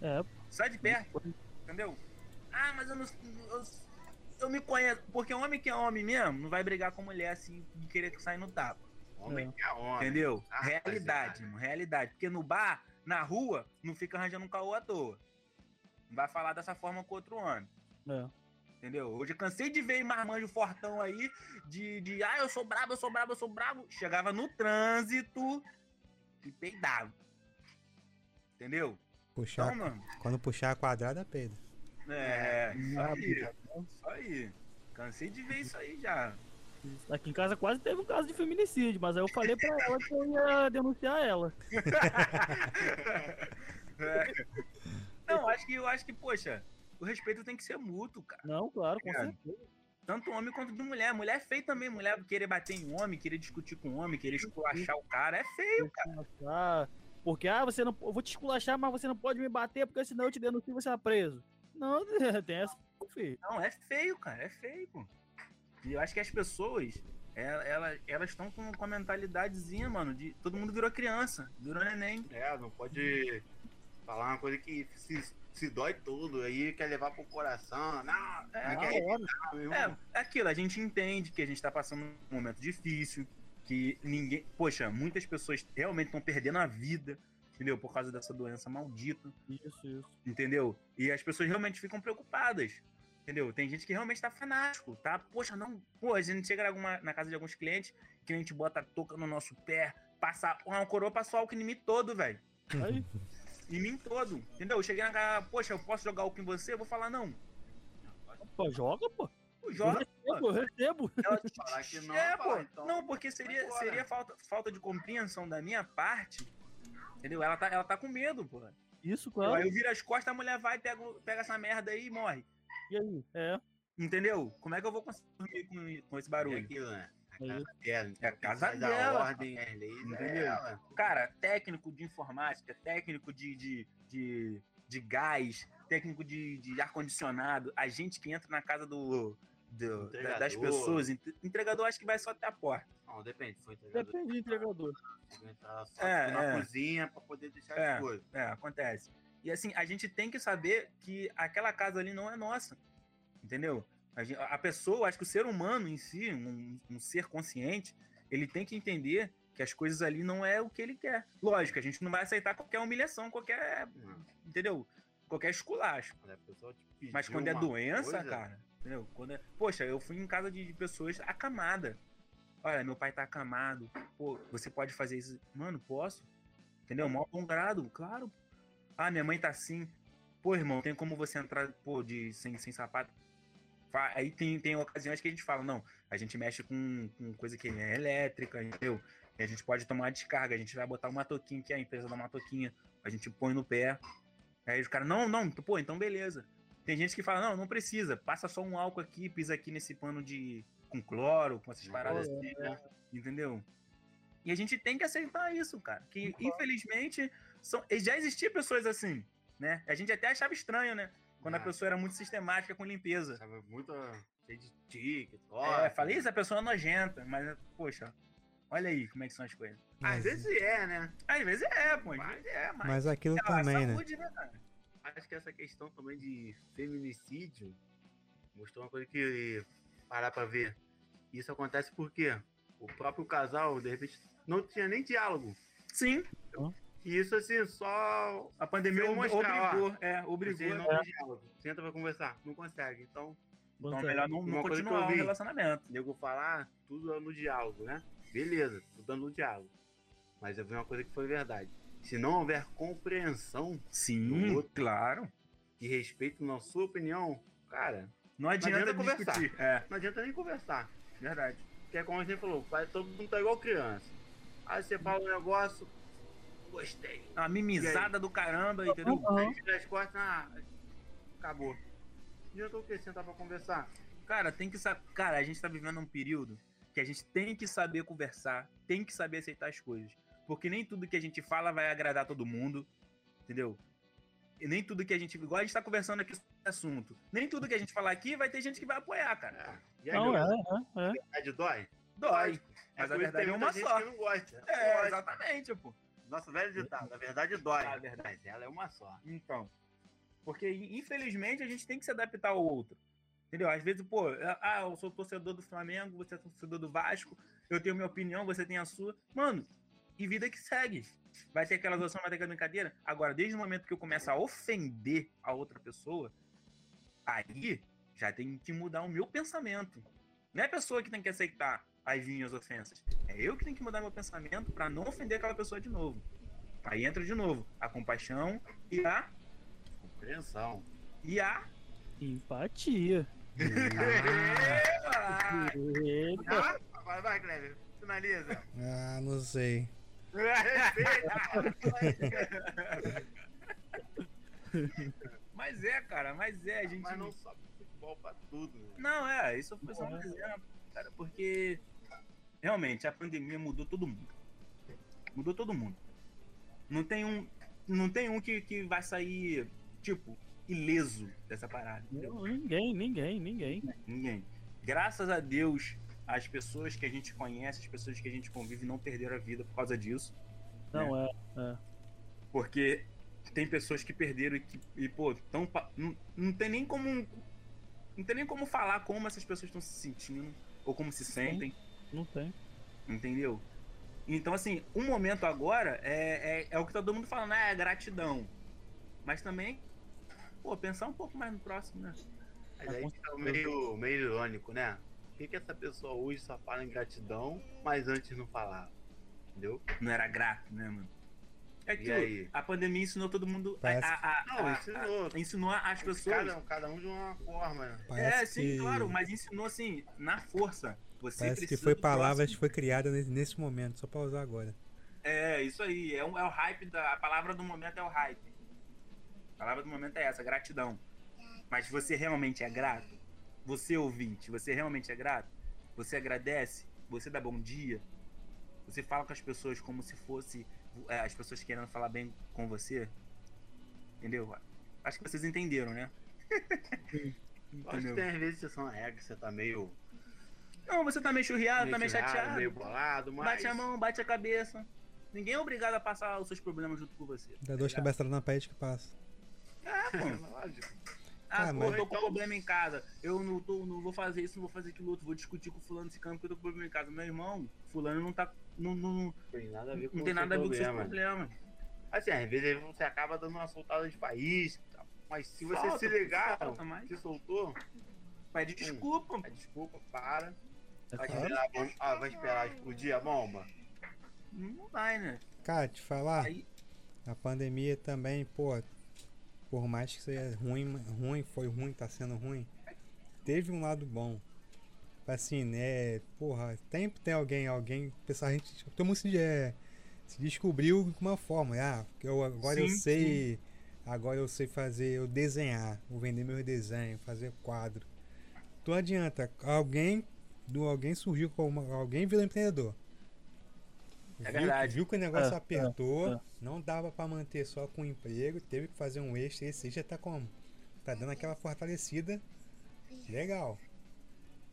É, Sai de perto, entendeu? Ah, mas eu não. Eu, eu me conheço. Porque homem que é homem mesmo não vai brigar com mulher assim de querer sair no tapa. Homem É. que é homem. Entendeu? Ah, realidade, rapaziada. mano, realidade. Porque no bar, na rua, não fica arranjando um caô à toa. Não vai falar dessa forma com outro homem. é. Entendeu? Hoje eu cansei de ver marmanjo fortão aí, de, de ah, eu sou brabo, eu sou brabo, eu sou brabo. Chegava no trânsito e peidava. Entendeu? Puxar, Então, mano, quando puxar a quadrada, peida. é, isso Ah, aí. Isso aí. Cansei de ver isso aí já. Aqui em casa quase teve um caso de feminicídio, mas aí eu falei pra ela que eu ia denunciar ela. (laughs) É. Não, acho que eu acho que, poxa, o respeito tem que ser mútuo, cara. Não, claro, com É. certeza. Tanto homem quanto de mulher. Mulher é feio também. Mulher querer bater em homem, querer discutir com homem, querer esculachar o cara. É feio, cara. Porque, ah, você não. Eu vou te esculachar, mas você não pode me bater, porque senão eu te denuncio e você é preso. Não, (laughs) tem essa, filho. Não, é feio, cara. É feio, pô. E eu acho que as pessoas, ela- ela- elas estão com, com a mentalidadezinha, mano, de todo mundo virou criança, virou neném. É, não pode falar uma coisa que se, se dói tudo, aí quer levar pro coração. Não, É, não quer hora. evitar, meu É, irmão. é aquilo, a gente entende que a gente tá passando um momento difícil, que ninguém. Poxa, muitas pessoas realmente estão perdendo a vida, entendeu? Por causa dessa doença maldita. Isso, isso. entendeu? E as pessoas realmente ficam preocupadas, entendeu? Tem gente que realmente tá fanático, tá? Poxa, não, pô, a gente chega alguma- na casa de alguns clientes, que a gente bota a touca no nosso pé, passa uma coroa, passa o álcool em mim todo, velho. Aí, Em mim todo, entendeu? Eu cheguei na casa, poxa, eu posso jogar álcool em você? Eu vou falar, não. pô, joga, pô. Pô, Eu Joga, recebo, eu recebo. ela que não, é, pô. então, não, porque seria, embora. seria falta, falta de compreensão da minha parte, entendeu? Ela tá, ela tá com medo, pô. Isso, Aí claro. eu viro as costas, a mulher vai, pega, o- pega essa merda aí e morre. E aí? É. Entendeu? Como é que eu vou conseguir dormir com, com esse barulho? aquilo, né? A É casa dela, É a casa a dela, ordem, as leis, é Entendeu? ela. Cara, técnico de informática, técnico de, de, de, de gás, técnico de, de ar-condicionado, a gente que entra na casa do, do- da- das pessoas, entre- entregador acho que vai só até a porta. Não, depende, for entregador, Depende do entregador. tem que entrar só É, na é. cozinha pra poder deixar É. as coisas. É, acontece. E assim, a gente tem que saber que aquela casa ali não é nossa. Entendeu? A, pessoa, acho que o ser humano em si, um, um ser consciente, ele tem que entender que as coisas ali não é o que ele quer. Lógico, a gente não vai aceitar qualquer humilhação, qualquer. Não, Entendeu? Qualquer esculacho. Mas quando é doença, coisa, cara, entendeu? Quando é... Poxa, eu fui em casa de de pessoas acamada. Olha, meu pai tá acamado. Pô, você pode fazer isso? Mano, posso? Entendeu? Mó bom grado, claro. Ah, minha mãe tá assim. Pô, irmão, tem como você entrar, pô, de, sem, sem sapato? Aí tem, tem ocasiões que a gente fala, não, a gente mexe com, com coisa que é elétrica, entendeu? E a gente pode tomar descarga, a gente vai botar uma toquinha, que é a empresa da matoquinha, a gente põe no pé. Aí os caras, não, não, pô, então beleza. Tem gente que fala, não, não precisa, passa só um álcool aqui, pisa aqui nesse pano de. com cloro, com essas paradas É, assim, né? Entendeu? E a gente tem que aceitar isso, cara. Que infelizmente são, já existiam pessoas assim, né? A gente até achava estranho, né? Quando a Ah. pessoa era muito sistemática com limpeza. Sabe, muito cheio de tique, É, falei, essa pessoa é nojenta, mas, poxa, olha aí como é que são as coisas. Às Mas, vezes é, né? Às vezes é, pô, às vezes é, mas. mas aquilo lá, também, né? saúde, né, cara? Acho que essa questão também de feminicídio mostrou uma coisa que parar pra ver. Isso acontece porque o próprio casal, de repente, não tinha nem diálogo. Sim, E isso, assim, só. a pandemia mostrar, obrigou. É, obrigou. Você não tem diálogo. Senta pra conversar. Não consegue. Então, Então é melhor não, não continuar o relacionamento. o nego falar tudo no diálogo, né? Beleza, tudo dando no diálogo. Mas eu vi uma coisa que foi verdade. Se não houver compreensão Sim, outro. claro. e respeito na sua opinião, cara, Não adianta, adianta conversar. É, não adianta nem conversar. verdade. Porque é como a gente falou, todo mundo tá igual criança. Aí você fala um negócio, gostei. Uma mimizada do caramba, entendeu? Aham. Aí vira as costas, ah, acabou. Adiantou o quê? Sentar pra conversar? Cara, tem que saber. Cara, a gente tá vivendo um período que a gente tem que saber conversar, tem que saber aceitar as coisas. Porque nem tudo que a gente fala vai agradar todo mundo, entendeu? E nem tudo que a gente. Igual a gente tá conversando aqui sobre esse assunto. Nem tudo que a gente falar aqui vai ter gente que vai apoiar, cara. É. E aí, Não, meu, é, é, é. a verdade dói? Dói. Mas a por isso que verdade é uma só. que não gosta. É, exatamente, pô. Nosso velho ditado, a verdade dói. Ah, a verdade. Ela é uma só. Então. Porque, infelizmente, a gente tem que se adaptar ao outro. Entendeu? Às vezes, pô, ah, eu sou torcedor do Flamengo, você é torcedor do Vasco, eu tenho minha opinião, você tem a sua. Mano, e vida que segue. Vai ter aquela zoação, vai ter aquela brincadeira. Agora, desde o momento que eu começo a ofender a outra pessoa, aí já tem que mudar o meu pensamento. Não é a pessoa que tem que aceitar as minhas ofensas. É eu que tenho que mudar meu pensamento pra não ofender aquela pessoa de novo. Aí entra de novo a compaixão e a. Compreensão. E a. Empatia. Ah, Eita. Vai, vai, Cleber. Finaliza. Ah, não sei. (laughs) mas é, cara, mas é, a gente. Mas não sobe futebol pra tudo. né? Não, é, isso foi só um exemplo, cara, porque realmente a pandemia mudou todo mundo. Mudou todo mundo. Não tem um, não tem um que, que vai sair, tipo, ileso dessa parada. Não, Ninguém, ninguém, ninguém. Ninguém. Graças a Deus, as pessoas que a gente conhece, as pessoas que a gente convive, não perderam a vida por causa disso. Não, é. Porque tem pessoas que perderam e que, e, pô, tão, não, não tem nem como. Não tem nem como falar como essas pessoas estão se sentindo ou como se sentem, Não tem. entendeu? Então, assim, um momento agora é, é, é o que todo mundo fala, né? É gratidão. Mas também, pô, pensar um pouco mais no próximo, né? Mas aí fica meio, meio irônico, né? Por que, que essa pessoa hoje só fala em gratidão, mas antes não falava? Entendeu? Não era grato, né, mano? É E que aí? a pandemia ensinou todo mundo. A, Parece- a- a- Não, ensinou. a- ensinou as pessoas. Cada, um- cada um de uma forma, né? É, sim, que, claro, mas ensinou assim, na força. Você parece que foi palavras que foi criada nesse, momento, só pra usar agora. É, isso aí. É, um- é o hype da. A palavra do momento é o hype. A palavra do momento é essa, gratidão. Mas você realmente é grato? Você ouvinte, você realmente é grato? Você agradece? Você dá bom dia? Você fala com as pessoas como se fosse é, as pessoas querendo falar bem com você? Entendeu? Acho que vocês entenderam, né? (laughs) Acho que tem às vezes que são regras que você tá meio, Não, você tá meio churriado, tá meio churrado, chateado. meio bolado, mas. Bate a mão, bate a cabeça. Ninguém é obrigado a passar os seus problemas junto com você. Dá duas cabeçadas na parede que passa. É, (laughs) pô. Lógico. Ah, Ah, pô, mas- eu tô com Então- problema em casa. Eu não, tô, não vou fazer isso, não vou fazer aquilo outro. Vou discutir com fulano desse campo porque eu tô com problema em casa. Meu irmão, fulano não tá. Não, não, não, Tem nada a ver com não o tem seu nada a ver com seus problema. problemas. Assim, às vezes você acaba dando uma soltada de país, tal, mas se você Solta, se ligar, se soltou, Pede desculpa. a desculpa, para. Vai esperar, ah, vai esperar explodir a bomba? Não vai, né? Cara, te falar, Aí, a pandemia também, pô, por mais que seja ruim, ruim, foi ruim, tá sendo ruim, teve um lado bom. Assim, né, porra, sempre tem alguém, alguém, pessoal, a gente, todo mundo se, é, se descobriu de uma forma, ah, eu, agora eu Sim, sei, agora eu sei fazer, eu desenhar, vou vender meus desenhos, fazer quadro. Não adianta, alguém, do alguém surgiu como, alguém virou empreendedor. É viu, verdade. viu que o negócio É, apertou, é, é. não dava pra manter só com emprego, teve que fazer um extra, esse já tá como? Tá dando aquela fortalecida. Legal.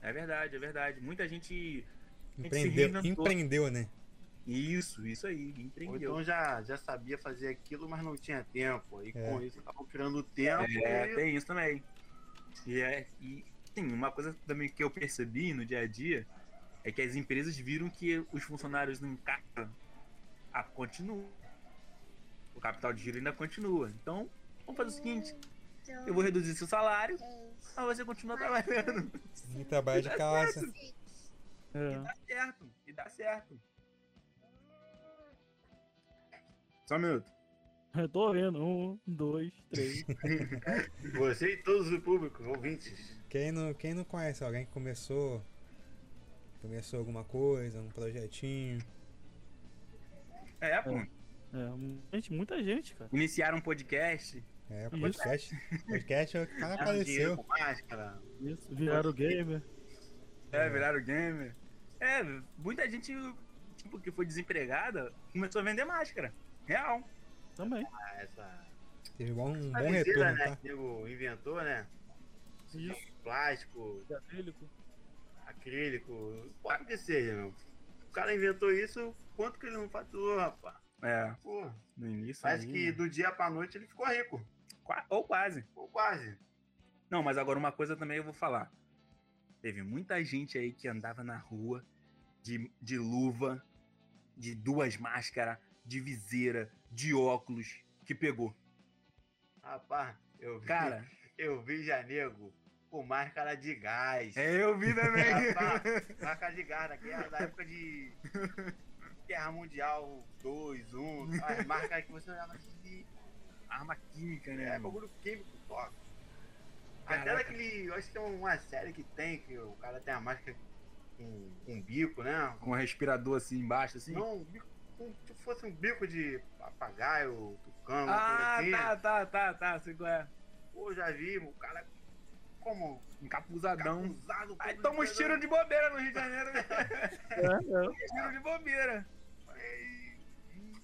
é verdade, é verdade. Muita gente. Empreendeu, empreendeu, né? Isso, isso aí, Ou empreendeu. então já, já sabia fazer aquilo, mas não tinha tempo. E É. com isso estavam criando tempo. É, e- tem isso também. E é. E tem uma coisa também que eu percebi no dia a dia é que as empresas viram que os funcionários não encaixam. Ah, continua. O capital de giro ainda continua. Então, vamos fazer o seguinte: eu vou reduzir seu salário, mas você continua trabalhando. (laughs) E trabalha de casa. E É. dá certo. E dá certo. Só um minuto. Eu tô vendo. Um, dois, três. (laughs) Você e todos os públicos, ouvintes. Quem não, quem não conhece alguém que começou. Começou alguma coisa, um projetinho. É, pô. É, gente, muita gente, cara. Iniciaram um podcast. É, Isso. podcast. Podcast é o que dinheiro apareceu. com máscara. Isso, viraram gamer. É, viraram gamer. É, muita gente, tipo, que foi desempregada, começou a vender máscara. Real. Também. Ah, essa. Teve bom, um A bom retorno, né? tá? Que o nego inventou, né? Isso. Plástico, De acrílico. acrílico, pode que seja, meu. O cara inventou isso, quanto que ele não faturou, rapaz? É, Pô, no início. parece aí, que do dia pra noite ele ficou rico. qua- Ou quase. Ou quase. Não, mas agora uma coisa também eu vou falar. Teve muita gente aí que andava na rua de, de luva, de duas máscaras, de viseira, de óculos, que pegou. Rapaz, eu vi, Cara, eu vi janego com máscara de gás. é, eu vi também. Rapaz, (laughs) máscara de gás, naquela da época de Guerra Mundial 2, 1, as marcas que você olhava assim, Arma química, né? é bagulho químico. Caraca. Até daquele, eu acho que tem uma série que tem, que o cara tem a máscara com um bico, né? Com um respirador assim embaixo, assim. Não, um bico, um, se fosse um bico de papagaio, tucano, ah, assim. tá, tá, tá, tá. Sei qual é. Pô, já vi, o cara como Encapuzadão. usado Aí toma uns tiros de bobeira no Rio de Janeiro, né? (laughs) É, é. Tiro de bobeira.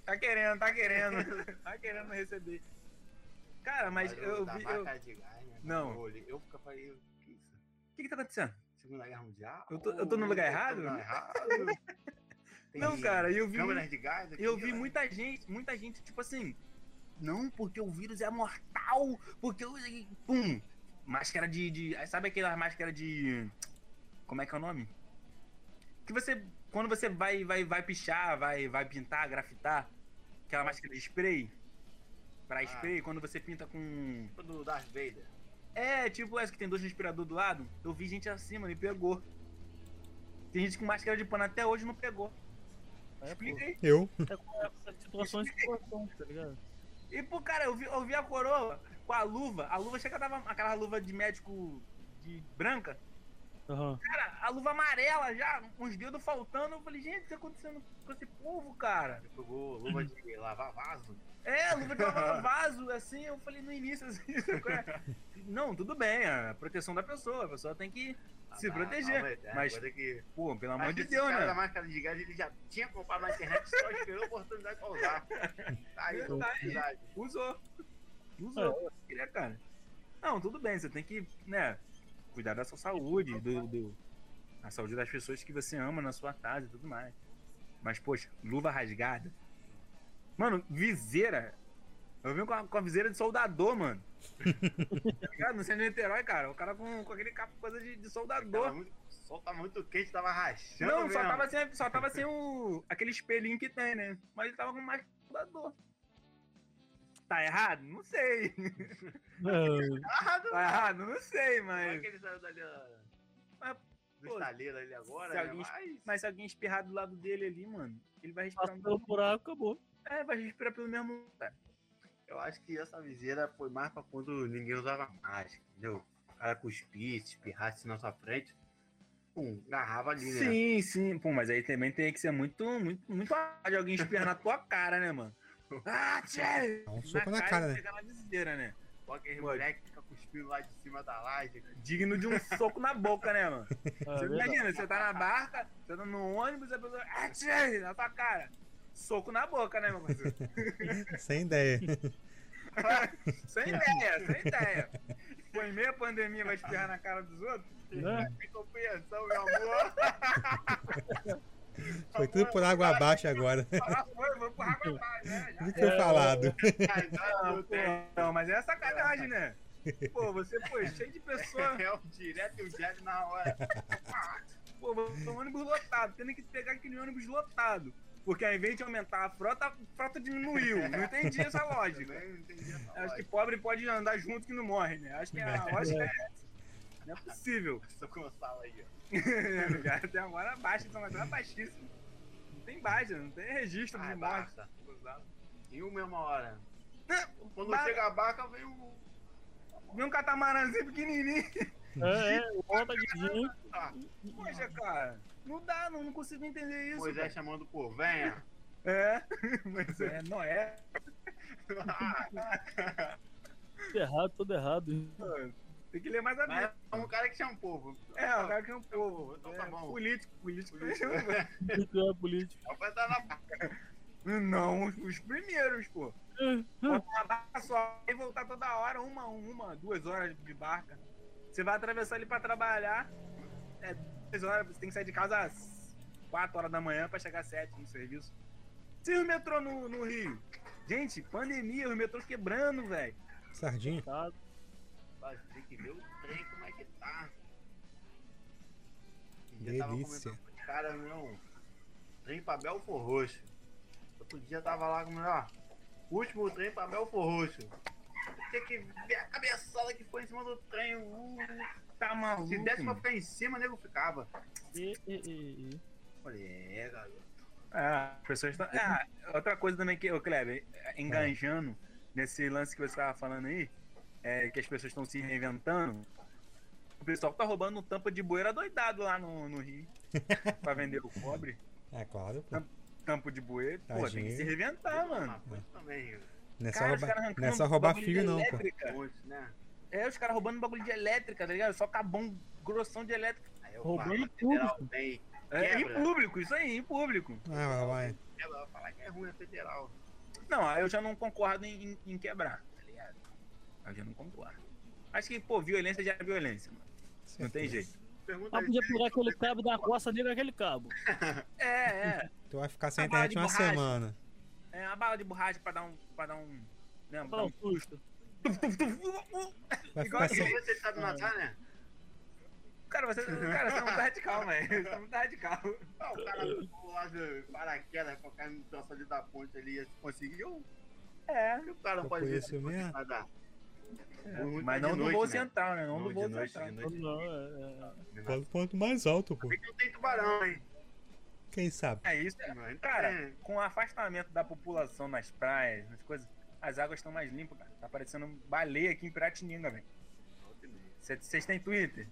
Tá querendo, tá querendo. Tá querendo receber. Cara, mas eu vi. eu- Máscara de gás, né? Não. Eu, fica falei, o que é isso? O que que tá acontecendo? Segunda Guerra Mundial? Eu tô- eu tô no lugar errado? Tô no errado. Tem Não, cara, eu vi. Câmeras de gás aqui, Eu vi ó. muita gente, muita gente, tipo assim. Não, porque o vírus é mortal. Porque o. Pum! Máscara de. de sabe aquela máscara de. Como é que é o nome? Que você. Quando você vai, vai, vai pichar, vai, vai pintar, grafitar. Aquela máscara de spray. Pra spray, quando você pinta com. Do Darth Vader. É, tipo essa que tem dois respiradores do lado. Eu vi gente assim, mano, e pegou. Tem gente com máscara de pano até hoje não pegou. É, pô. Explica aí. Eu. É situação de situação, tá ligado? E, pô, cara, eu vi, eu vi a coroa com a luva. A luva chega tava aquela luva de médico de branca. Aham. Cara, a luva amarela já, os dedos faltando. Eu falei, gente, o que tá acontecendo com esse povo, cara? Ele pegou luva de lavar vaso. É, luva de lavar (laughs) vaso, assim, eu falei no início, assim, (laughs) é? Não, tudo bem, a proteção da pessoa, a pessoa tem que se Ah, proteger. aí, é, mas, coisa que... pô, pelo amor de Deus, cara da né? máscara de gás, ele já tinha comprado na internet, só esperou a oportunidade pra usar. Tá (laughs) aí, Tá aí. Usou. Usou. Queria, cara. Não, tudo bem, você tem que, né, cuidar da sua saúde, do, do- a saúde das pessoas que você ama na sua casa e tudo mais. Mas, poxa, luva rasgada. Mano, viseira. Eu vim com a, com a viseira de soldador, mano. tá ligado? No centro de Niterói, cara. O cara com, com aquele capo, coisa de, de soldador. muito, o sol tava muito quente, tava rachando. Não, só mesmo. tava, sem, só tava sem o, aquele espelhinho que tem, né? Mas ele tava com mais soldador. Tá errado? Não sei. Ah, não. (laughs) Tá errado? Não sei, Como é mas. que ele saiu dali, ó, Mas, do pô, estaleiro ali agora, se né? alguém- Mas... Mas se alguém espirrar do lado dele ali, mano, ele vai respirar. Passa pelo buraco, acabou. É, vai respirar pelo mesmo. lugar. Eu acho que essa viseira foi mais pra quando ninguém usava máscara, entendeu? O cara cuspisse, espirrasse na sua frente, pum, agarrava ali, né? Sim, sim. Pô, mas aí também tem que ser muito, muito, muito a- de alguém espirrar na tua cara, né, mano? (laughs) Ah, tchê! Dá um soco na cara, e né? na viseira, né? Só aquele moleque que fica cuspindo lá de cima da laje. Digno de um soco na boca, né, mano? (laughs) É, Você verdade. imagina, você tá na barca, você tá no ônibus, a pessoa. Ah, tchê! Na tua cara. Soco na boca, né, meu parceiro? (laughs) (laughs) Sem ideia. sem ideia, sem ideia. Em meia pandemia vai espirrar na cara dos outros? Né? Que compreensão, meu amor. (laughs) Foi tudo por água abaixo agora. Ah, foi, vou pro água abaixo, né? Já Tudo que foi falado. Não, não, mas é sacanagem, né? Pô, você foi cheio de pessoa. É o direto e o direto na hora. pô, vou um ônibus lotado, tendo que pegar aquele ônibus lotado. Porque ao invés de aumentar a frota, a frota diminuiu. Não entendi essa lógica. Né? Não entendi essa Acho que pobre pode andar junto que não morre, né? Acho que a lógica é essa. Não é possível. Tô com (laughs) uma sala aí, ó. Até agora baixa, são agora baixíssimo. Não tem baixa, não tem registro Ah, de é morte. baixa. Em uma mesma hora. Quando Ba- chega a barca, vem o. Vi um catamarãzinho pequenininho. É, é, volta de Ah, Poxa, cara, não dá, não, não consigo entender isso. Moisés cara. chamando por venha. É, (laughs) mas é Noé. tudo errado, tudo errado. Tem que ler mais a Mas Bíblia. é um cara que chama o povo. É, o cara que é um povo. Então é, tá bom. Político, político. Político. É político. (laughs) Vai estar na barca. Não, os, os primeiros, pô. É, Bota uma barca só e voltar toda hora, uma, uma, duas horas de barca. Você vai atravessar ali pra trabalhar, é duas horas, você tem que sair de casa às quatro horas da manhã pra chegar às sete no serviço. Se o metrô no, no Rio? Gente, pandemia, os metrôs quebrando, velho. Sardinha. Mas tem que ver o trem como é que tá. Delícia. caras, não. Trem pra Belfor Roxo. Outro dia tava lá com ó, último trem pra Belfor Roxo. Tinha que ver a cabeçada que foi em cima do trem. Uh, Tá maluco. se desse pra ficar em cima, o nego ficava. E, e, e, e. Falei, é, garoto. É, as pessoas estão. Ah, outra coisa também que, ô Kleber, enganjando nesse lance que você tava falando aí, é que as pessoas estão se reinventando. O pessoal tá roubando tampa de bueira doidado lá no, no Rio (laughs) pra vender o cobre. É claro, pô. Tampo de bueira. Pô, tem que se reinventar, mano. Mas foi também. Não é só roubar, não é só roubar fio, não, pô. né? É, os caras roubando bagulho de elétrica, tá ligado? Só cabão grossão de elétrica. Aí eu Roubando federal tem. É, em público, isso aí, em público. Ah, vai. Ela vai falar que é ruim a federal. Não, aí eu já não concordo em, em- em quebrar, tá ligado? Aí Eu já não concordo. Acho que, pô, violência já é violência, mano. Não tem jeito. Pergunta Mas podia pegar aquele cabo da costa dele aquele cabo. (laughs) É, é. Tu vai ficar sem A internet uma borracha. semana. É uma bala de borracha pra dar um. pra dar um. Né, pra dar um um susto. Vai Igual sem. Você sabe matar, né? Cara, você, cara, você é muito radical, velho. Você é muito radical. Ah, o cara lá de paraquedas cair no troço ali da ponte ali, conseguiu. É. E o cara não pode ver isso se mesmo? nadar. Mas não do noite, voo né? central, né? Não do Não, voo central. Não, é, é. O ponto mais alto, pô. Por que não tem tubarão, hein? Quem sabe? É isso. Não, Cara, é. com o afastamento da população nas praias, nas coisas, as águas estão mais limpas, cara. Tá parecendo baleia aqui em Piratininga, velho. Vocês têm Twitter?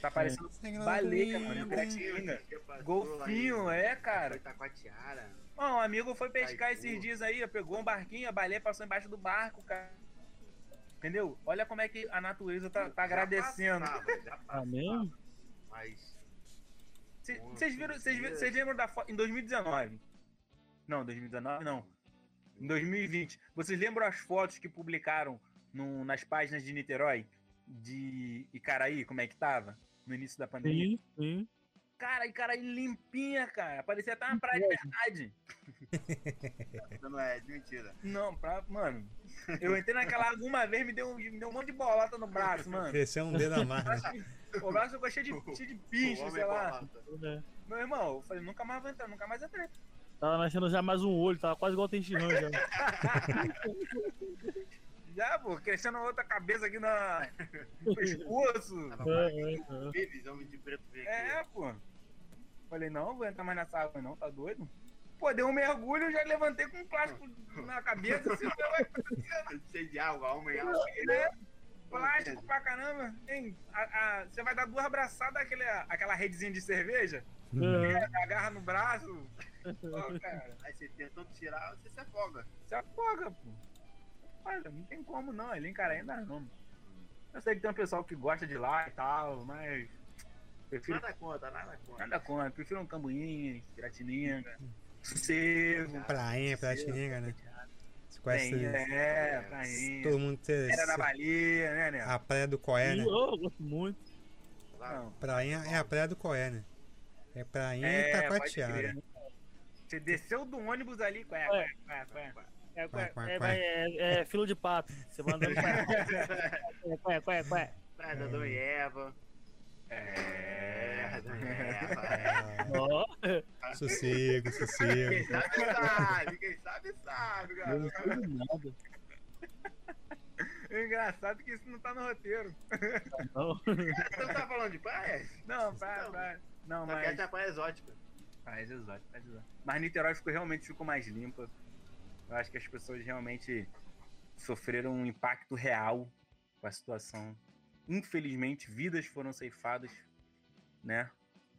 Tá parecendo baleia, mano, em Piratininga. Golfinho, é, cara. Taquatiara. Ó, um amigo foi pescar esses dias aí, ó, pegou um barquinho, a baleia passou embaixo do barco, cara. Entendeu? Olha como é que a natureza tá, tá agradecendo. Já passava, já (laughs) passava, mesmo? Mas Vocês viram, vocês viram- vocês lembram da foto em 2019? Não, 2019 não. Em 2020. Vocês lembram as fotos que publicaram no- nas páginas de Niterói de Icaraí, como é que tava? No início da pandemia? Sim, sim. Cara, Icaraí limpinha, cara. Parecia até uma praia de verdade. (laughs) não é de mentira. Não, pra, mano. Eu entrei naquela água uma vez, me deu, um- me deu um monte de bolota no braço, mano. Cresceu um dedo a mais, né? O braço ficou cheio de, cheio de (laughs) pincho, O homem sei lá. bolota. É. Meu irmão, eu falei, nunca mais vou entrar, nunca mais entrei. Tava nascendo já mais um olho, tava quase igual o Tenshinhan já. (laughs) Já, pô, crescendo outra cabeça aqui na, no (laughs) pescoço. Tava É, é, é. Homem de preto É, pô. Falei, não, vou entrar mais nessa água não, tá doido? Pô, deu um mergulho, eu já levantei com um plástico na cabeça, assim, vai, (laughs) Cheio de água, homem água. né? Plástico pra caramba. Hein, a- a- você vai dar duas abraçadas àquele, aquela redezinha de cerveja, É. agarra no braço. Pô, cara, Aí você tentando tirar, você se afoga. você afoga, pô. Olha, não tem como não, ali em cara ainda não. Eu sei que tem um pessoal que gosta de lá e tal, mas. Prefiro Nada conta, nada conta. Nada contra, prefiro um cambuinha, piratininga, sossego. Prainha, Piratininga, né? Você conhece Tem, é, prainha. todo mundo ter Era da Bahia, né, né? a praia do Coé, né? Eu gosto muito. Não. Prainha é a praia do Coé, né? É prainha e É, crer. Você desceu do ônibus ali, qual é, qual é, qual é, qual é? É, é, é, é, é filo de pato. Você pra. É, qual é, qual é, qual é? Praia da Dona Eva. É, É, vai. Ó, (laughs) Sossego, Quem sossego. sabe sabe, quem sabe sabe, eu cara. não nada. (laughs) É engraçado que isso não tá no roteiro. (laughs) Não. Você (laughs) não tá falando de praias? Não, para, para. Não, Só mas. a praia exótica. Faz exótico, faz exótico. Mas Niterói ficou, realmente ficou mais limpa. Eu acho que as pessoas realmente sofreram um impacto real com a situação. Infelizmente, vidas foram ceifadas, né?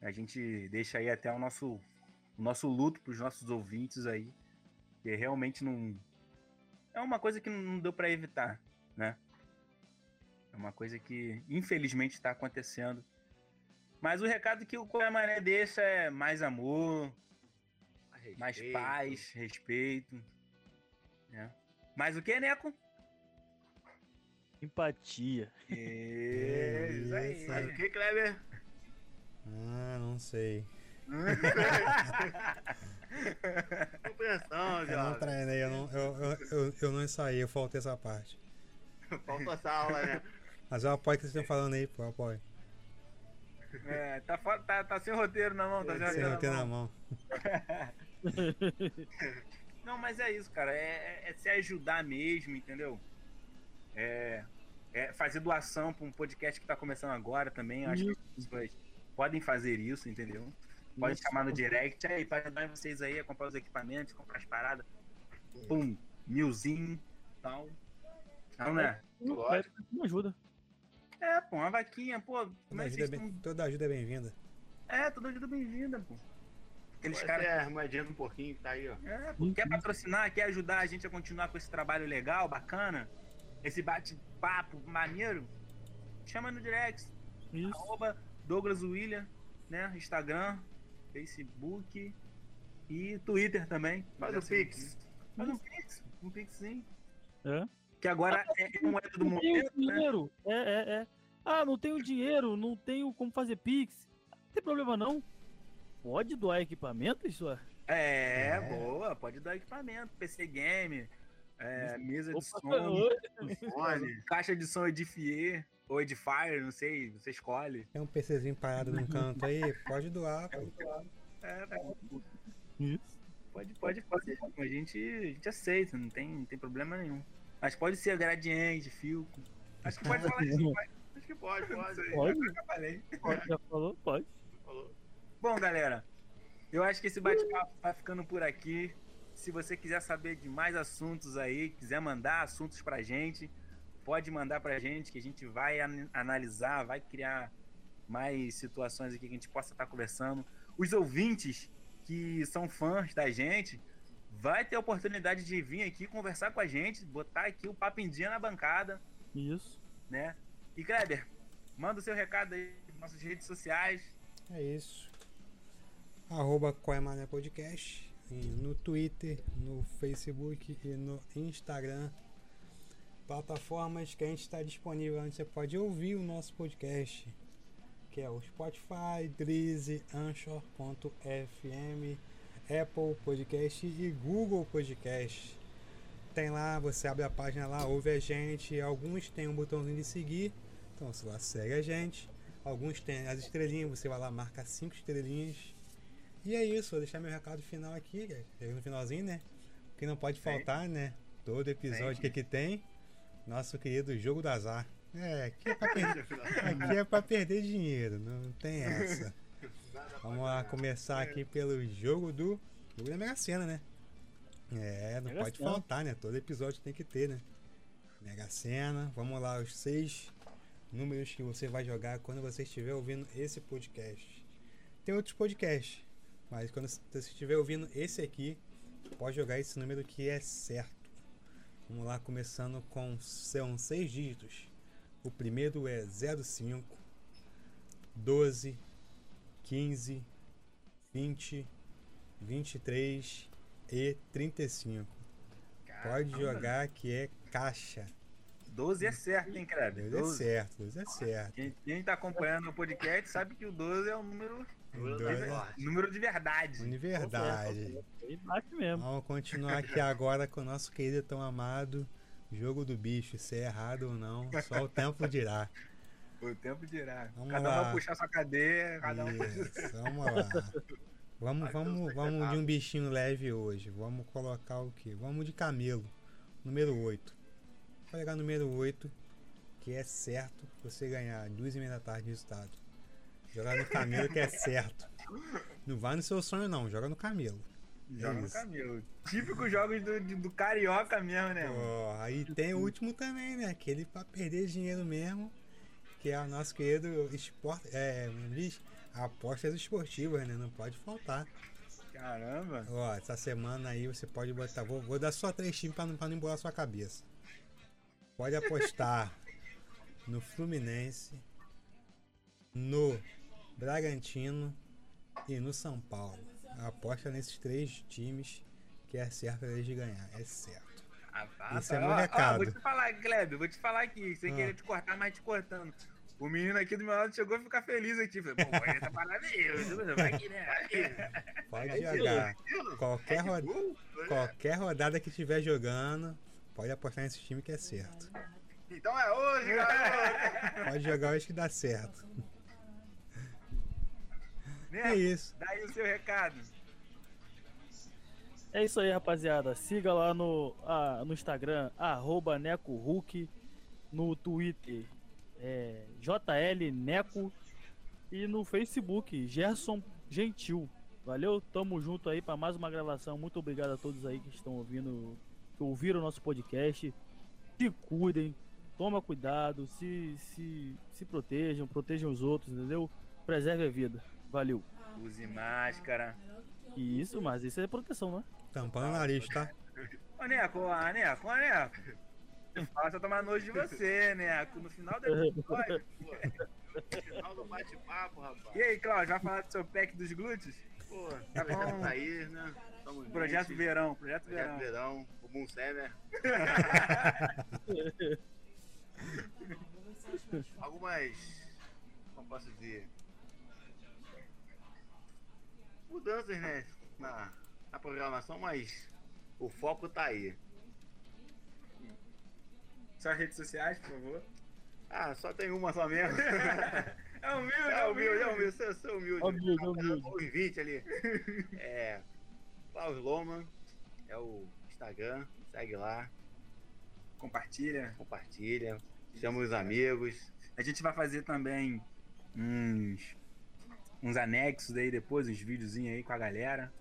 A gente deixa aí até o nosso, o nosso luto para os nossos ouvintes aí, que realmente não é uma coisa que não deu para evitar, né? É uma coisa que infelizmente está acontecendo. Mas o recado que o Coé Mané deixa é mais amor, mais Respeito. paz, respeito. Né? Mais o que, Neco? Empatia. É, isso aí. Mas o que, Kleber? Ah, não sei. (laughs) Compreensão, Eu não treinei, eu não, eu, eu, eu, eu não ensaiei, eu faltei essa parte. (laughs) Faltou essa aula, né? Mas eu apoio o que vocês estão falando aí, pô, eu apoio. É, tá, tá, tá sem roteiro na mão, tá sem Sem roteiro na na mão. mão. (laughs) Não, mas é isso, cara. É, é- é se ajudar mesmo, entendeu? É, é fazer doação para um podcast que tá começando agora também. Eu acho que as pessoas podem fazer isso, entendeu? Pode Isso. chamar no direct aí, pode ajudar vocês aí a comprar os equipamentos, comprar as paradas. Pum, milzinho tal. Não, né? Lógico. Me ajuda. É, pô, uma vaquinha, pô. Toda é ajuda, é vocês bem, tão... toda ajuda é bem-vinda. É, toda ajuda bem-vinda, pô. Aqueles caras. a armadinha um pouquinho que tá aí, ó. É, pô, quer patrocinar, quer ajudar a gente a continuar com esse trabalho legal, bacana? Esse bate-papo maneiro? Chama no direct. Isso. Arroba Douglas William, né? Instagram, Facebook e Twitter também. Faz o Pix. Faz um Pix. Um Pix sim. É. Que agora é é moeda do Não tenho momento, né? dinheiro. É, é, é. Ah, não tenho dinheiro, não tenho como fazer Pix. Não tem problema não. Pode doar equipamento, isso é. É, É. boa. Pode dar equipamento. PC Game, é, mesa de som. (laughs) Fone. caixa de som Edifier ou Edifier, não sei, você escolhe. Tem um PCzinho parado num canto aí, pode doar, pô. É, pô, Isso. pode, pode, pode. A gente, a gente aceita, não tem, não tem problema nenhum. Mas pode ser gradiente, fio. Acho que pode falar isso. Acho que pode, pode. Pode? Eu falei. Pode, já falou? Pode. Falou. Bom, galera, eu acho que esse bate-papo vai ficando por aqui. Se você quiser saber de mais assuntos aí, quiser mandar assuntos pra gente, pode mandar pra gente que a gente vai an- analisar, vai criar mais situações aqui que a gente possa estar conversando. Os ouvintes que são fãs da gente, vai ter a oportunidade de vir aqui conversar com a gente, botar aqui o papo em dia na bancada, Isso. né? E Kleber, manda o seu recado aí nas nossas redes sociais. É isso. Arroba Coemané Podcast. No Twitter, no Facebook e no Instagram. Plataformas que a gente está disponível onde você pode ouvir o nosso podcast. Que é o Spotify, Drizzy, Anchor.fm, Apple Podcast e Google Podcast. Tem lá, você abre a página lá, ouve a gente. Alguns tem um botãozinho de seguir. Então você lá segue a gente. Alguns têm as estrelinhas, você vai lá, marca cinco estrelinhas. E é isso, vou deixar meu recado final aqui, que é no finalzinho, né? Que não pode faltar, né? Todo episódio que aqui tem, nosso querido Jogo do Azar. É, aqui é pra, (laughs) aqui é pra perder dinheiro, não tem essa. Vamos lá começar aqui pelo jogo do. Jogo da Mega Sena, né? É, não Mega pode Sena. faltar, né? Todo episódio tem que ter, né? Mega Sena, vamos lá, os seis números que você vai jogar quando você estiver ouvindo esse podcast. Tem outros podcasts, mas quando você estiver ouvindo esse aqui, pode jogar esse número que é certo. Vamos lá, começando com são seis dígitos. O primeiro é 05, 12, 15, 20, 23 e 35. Pode Caramba, jogar que é caixa. 12 é certo, hein, Kleber? 12 é 12. certo, 12 é certo. Quem, quem tá acompanhando o podcast sabe que o 12 é o número, Doze é número de verdade. de verdade. Bate mesmo. Vamos continuar aqui agora com o nosso querido e tão amado jogo do bicho. Se é errado ou não, só o tempo dirá. O tempo dirá. Vamos cada um lá. vai puxar sua cadeia, cada um Isso, vamos lá. Vamos, vamos, um vamos de um bichinho leve hoje. Vamos colocar o quê? Vamos de camelo. Número 8. Vou pegar número 8, que é certo você ganhar duas e meia da tarde de resultado. Jogar no camelo que é (laughs) certo. Não vai no seu sonho não, joga no camelo. joga no isso. caminho. Típicos jogos do, do carioca mesmo, né? mano? Ó, aí tem o último também, né? Aquele pra perder dinheiro mesmo, que é o nosso querido esporte, é, como diz? apostas esportivas, né? Não pode faltar. Caramba. Ó, essa semana aí você pode botar. Vou, vou dar só três times pra não, pra não embolar sua cabeça. Pode apostar (laughs) no Fluminense, no Bragantino e no São Paulo. Aposta nesses três times que é certo eles de ganhar. É certo. Ah, tá, é tá. meu Ó, ó, recado. vou te falar, Kleber, vou te falar aqui, sem Ah. querer te cortar, mas te cortando. O menino aqui do meu lado chegou a ficar feliz aqui. Falei, pô. Vai aqui, né? Vai aqui. Pode jogar. Qualquer, ro- Uh, qualquer rodada que estiver jogando, pode apostar nesse time que é certo. Então é hoje, galera! Pode jogar hoje que dá certo. Né? É isso. Dá aí o seu recado. É isso aí, rapaziada. Siga lá no, ah, no Instagram, arroba NecoHulk, no Twitter, é, JL Neco e no Facebook, Gerson Gentil. Valeu, tamo junto aí para mais uma gravação. Muito obrigado a todos aí que estão ouvindo, que ouviram o nosso podcast. Se cuidem, toma cuidado, se, se, se protejam, protejam os outros, entendeu? Preserve a vida. Valeu. Use máscara. Isso, mas isso é proteção, né? Tampando o nariz, tá? Ô, Neco, ó, Neco, ô, Neco. Posso tomar nojo de você, Neco. No final do (laughs) episódio. Final do bate-papo, rapaz. E aí, Cláudio, vai falar do seu pack dos glúteos? Pô, Tá tá bom. aí, né? Projeto Verão, Projeto Projeto Verão. Verão, o Boom Semer. (laughs) Algumas. Como posso dizer? Mudanças, né? Na, na programação, mas o foco tá aí. Suas redes sociais, por favor. Ah, só tem uma só mesmo. (laughs) É humilde, É humilde, é humilde, sou, sou humilde. Humilde, humilde. Os 20 ali. É. Klaus Loman é o Instagram, segue lá, Compartilha. compartilha, chama os amigos. A gente vai fazer também uns, uns anexos aí depois, uns videozinhos aí com a galera.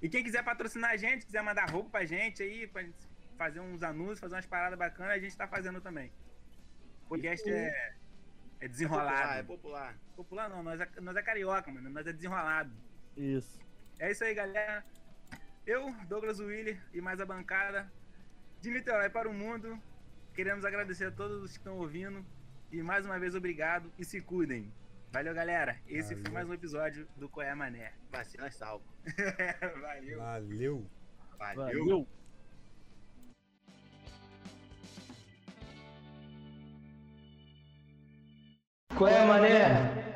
E quem quiser patrocinar a gente, quiser mandar roupa pra gente aí, pra gente fazer uns anúncios, fazer umas paradas bacanas, a gente tá fazendo também. O podcast é, é Popular, desenrolado. é popular. Popular não, nós é, nós é carioca, mano. Nós é desenrolado. Isso. É isso aí, galera. Eu, Douglas Willi e mais a bancada de Niterói para o mundo. Queremos agradecer a todos os que estão ouvindo. E mais uma vez, obrigado e se cuidem. Valeu, galera. Esse foi Valeu. mais um episódio do Coé Mané. Vacina salva. (laughs) Valeu. Valeu. Valeu. Valeu. Qual é, mané?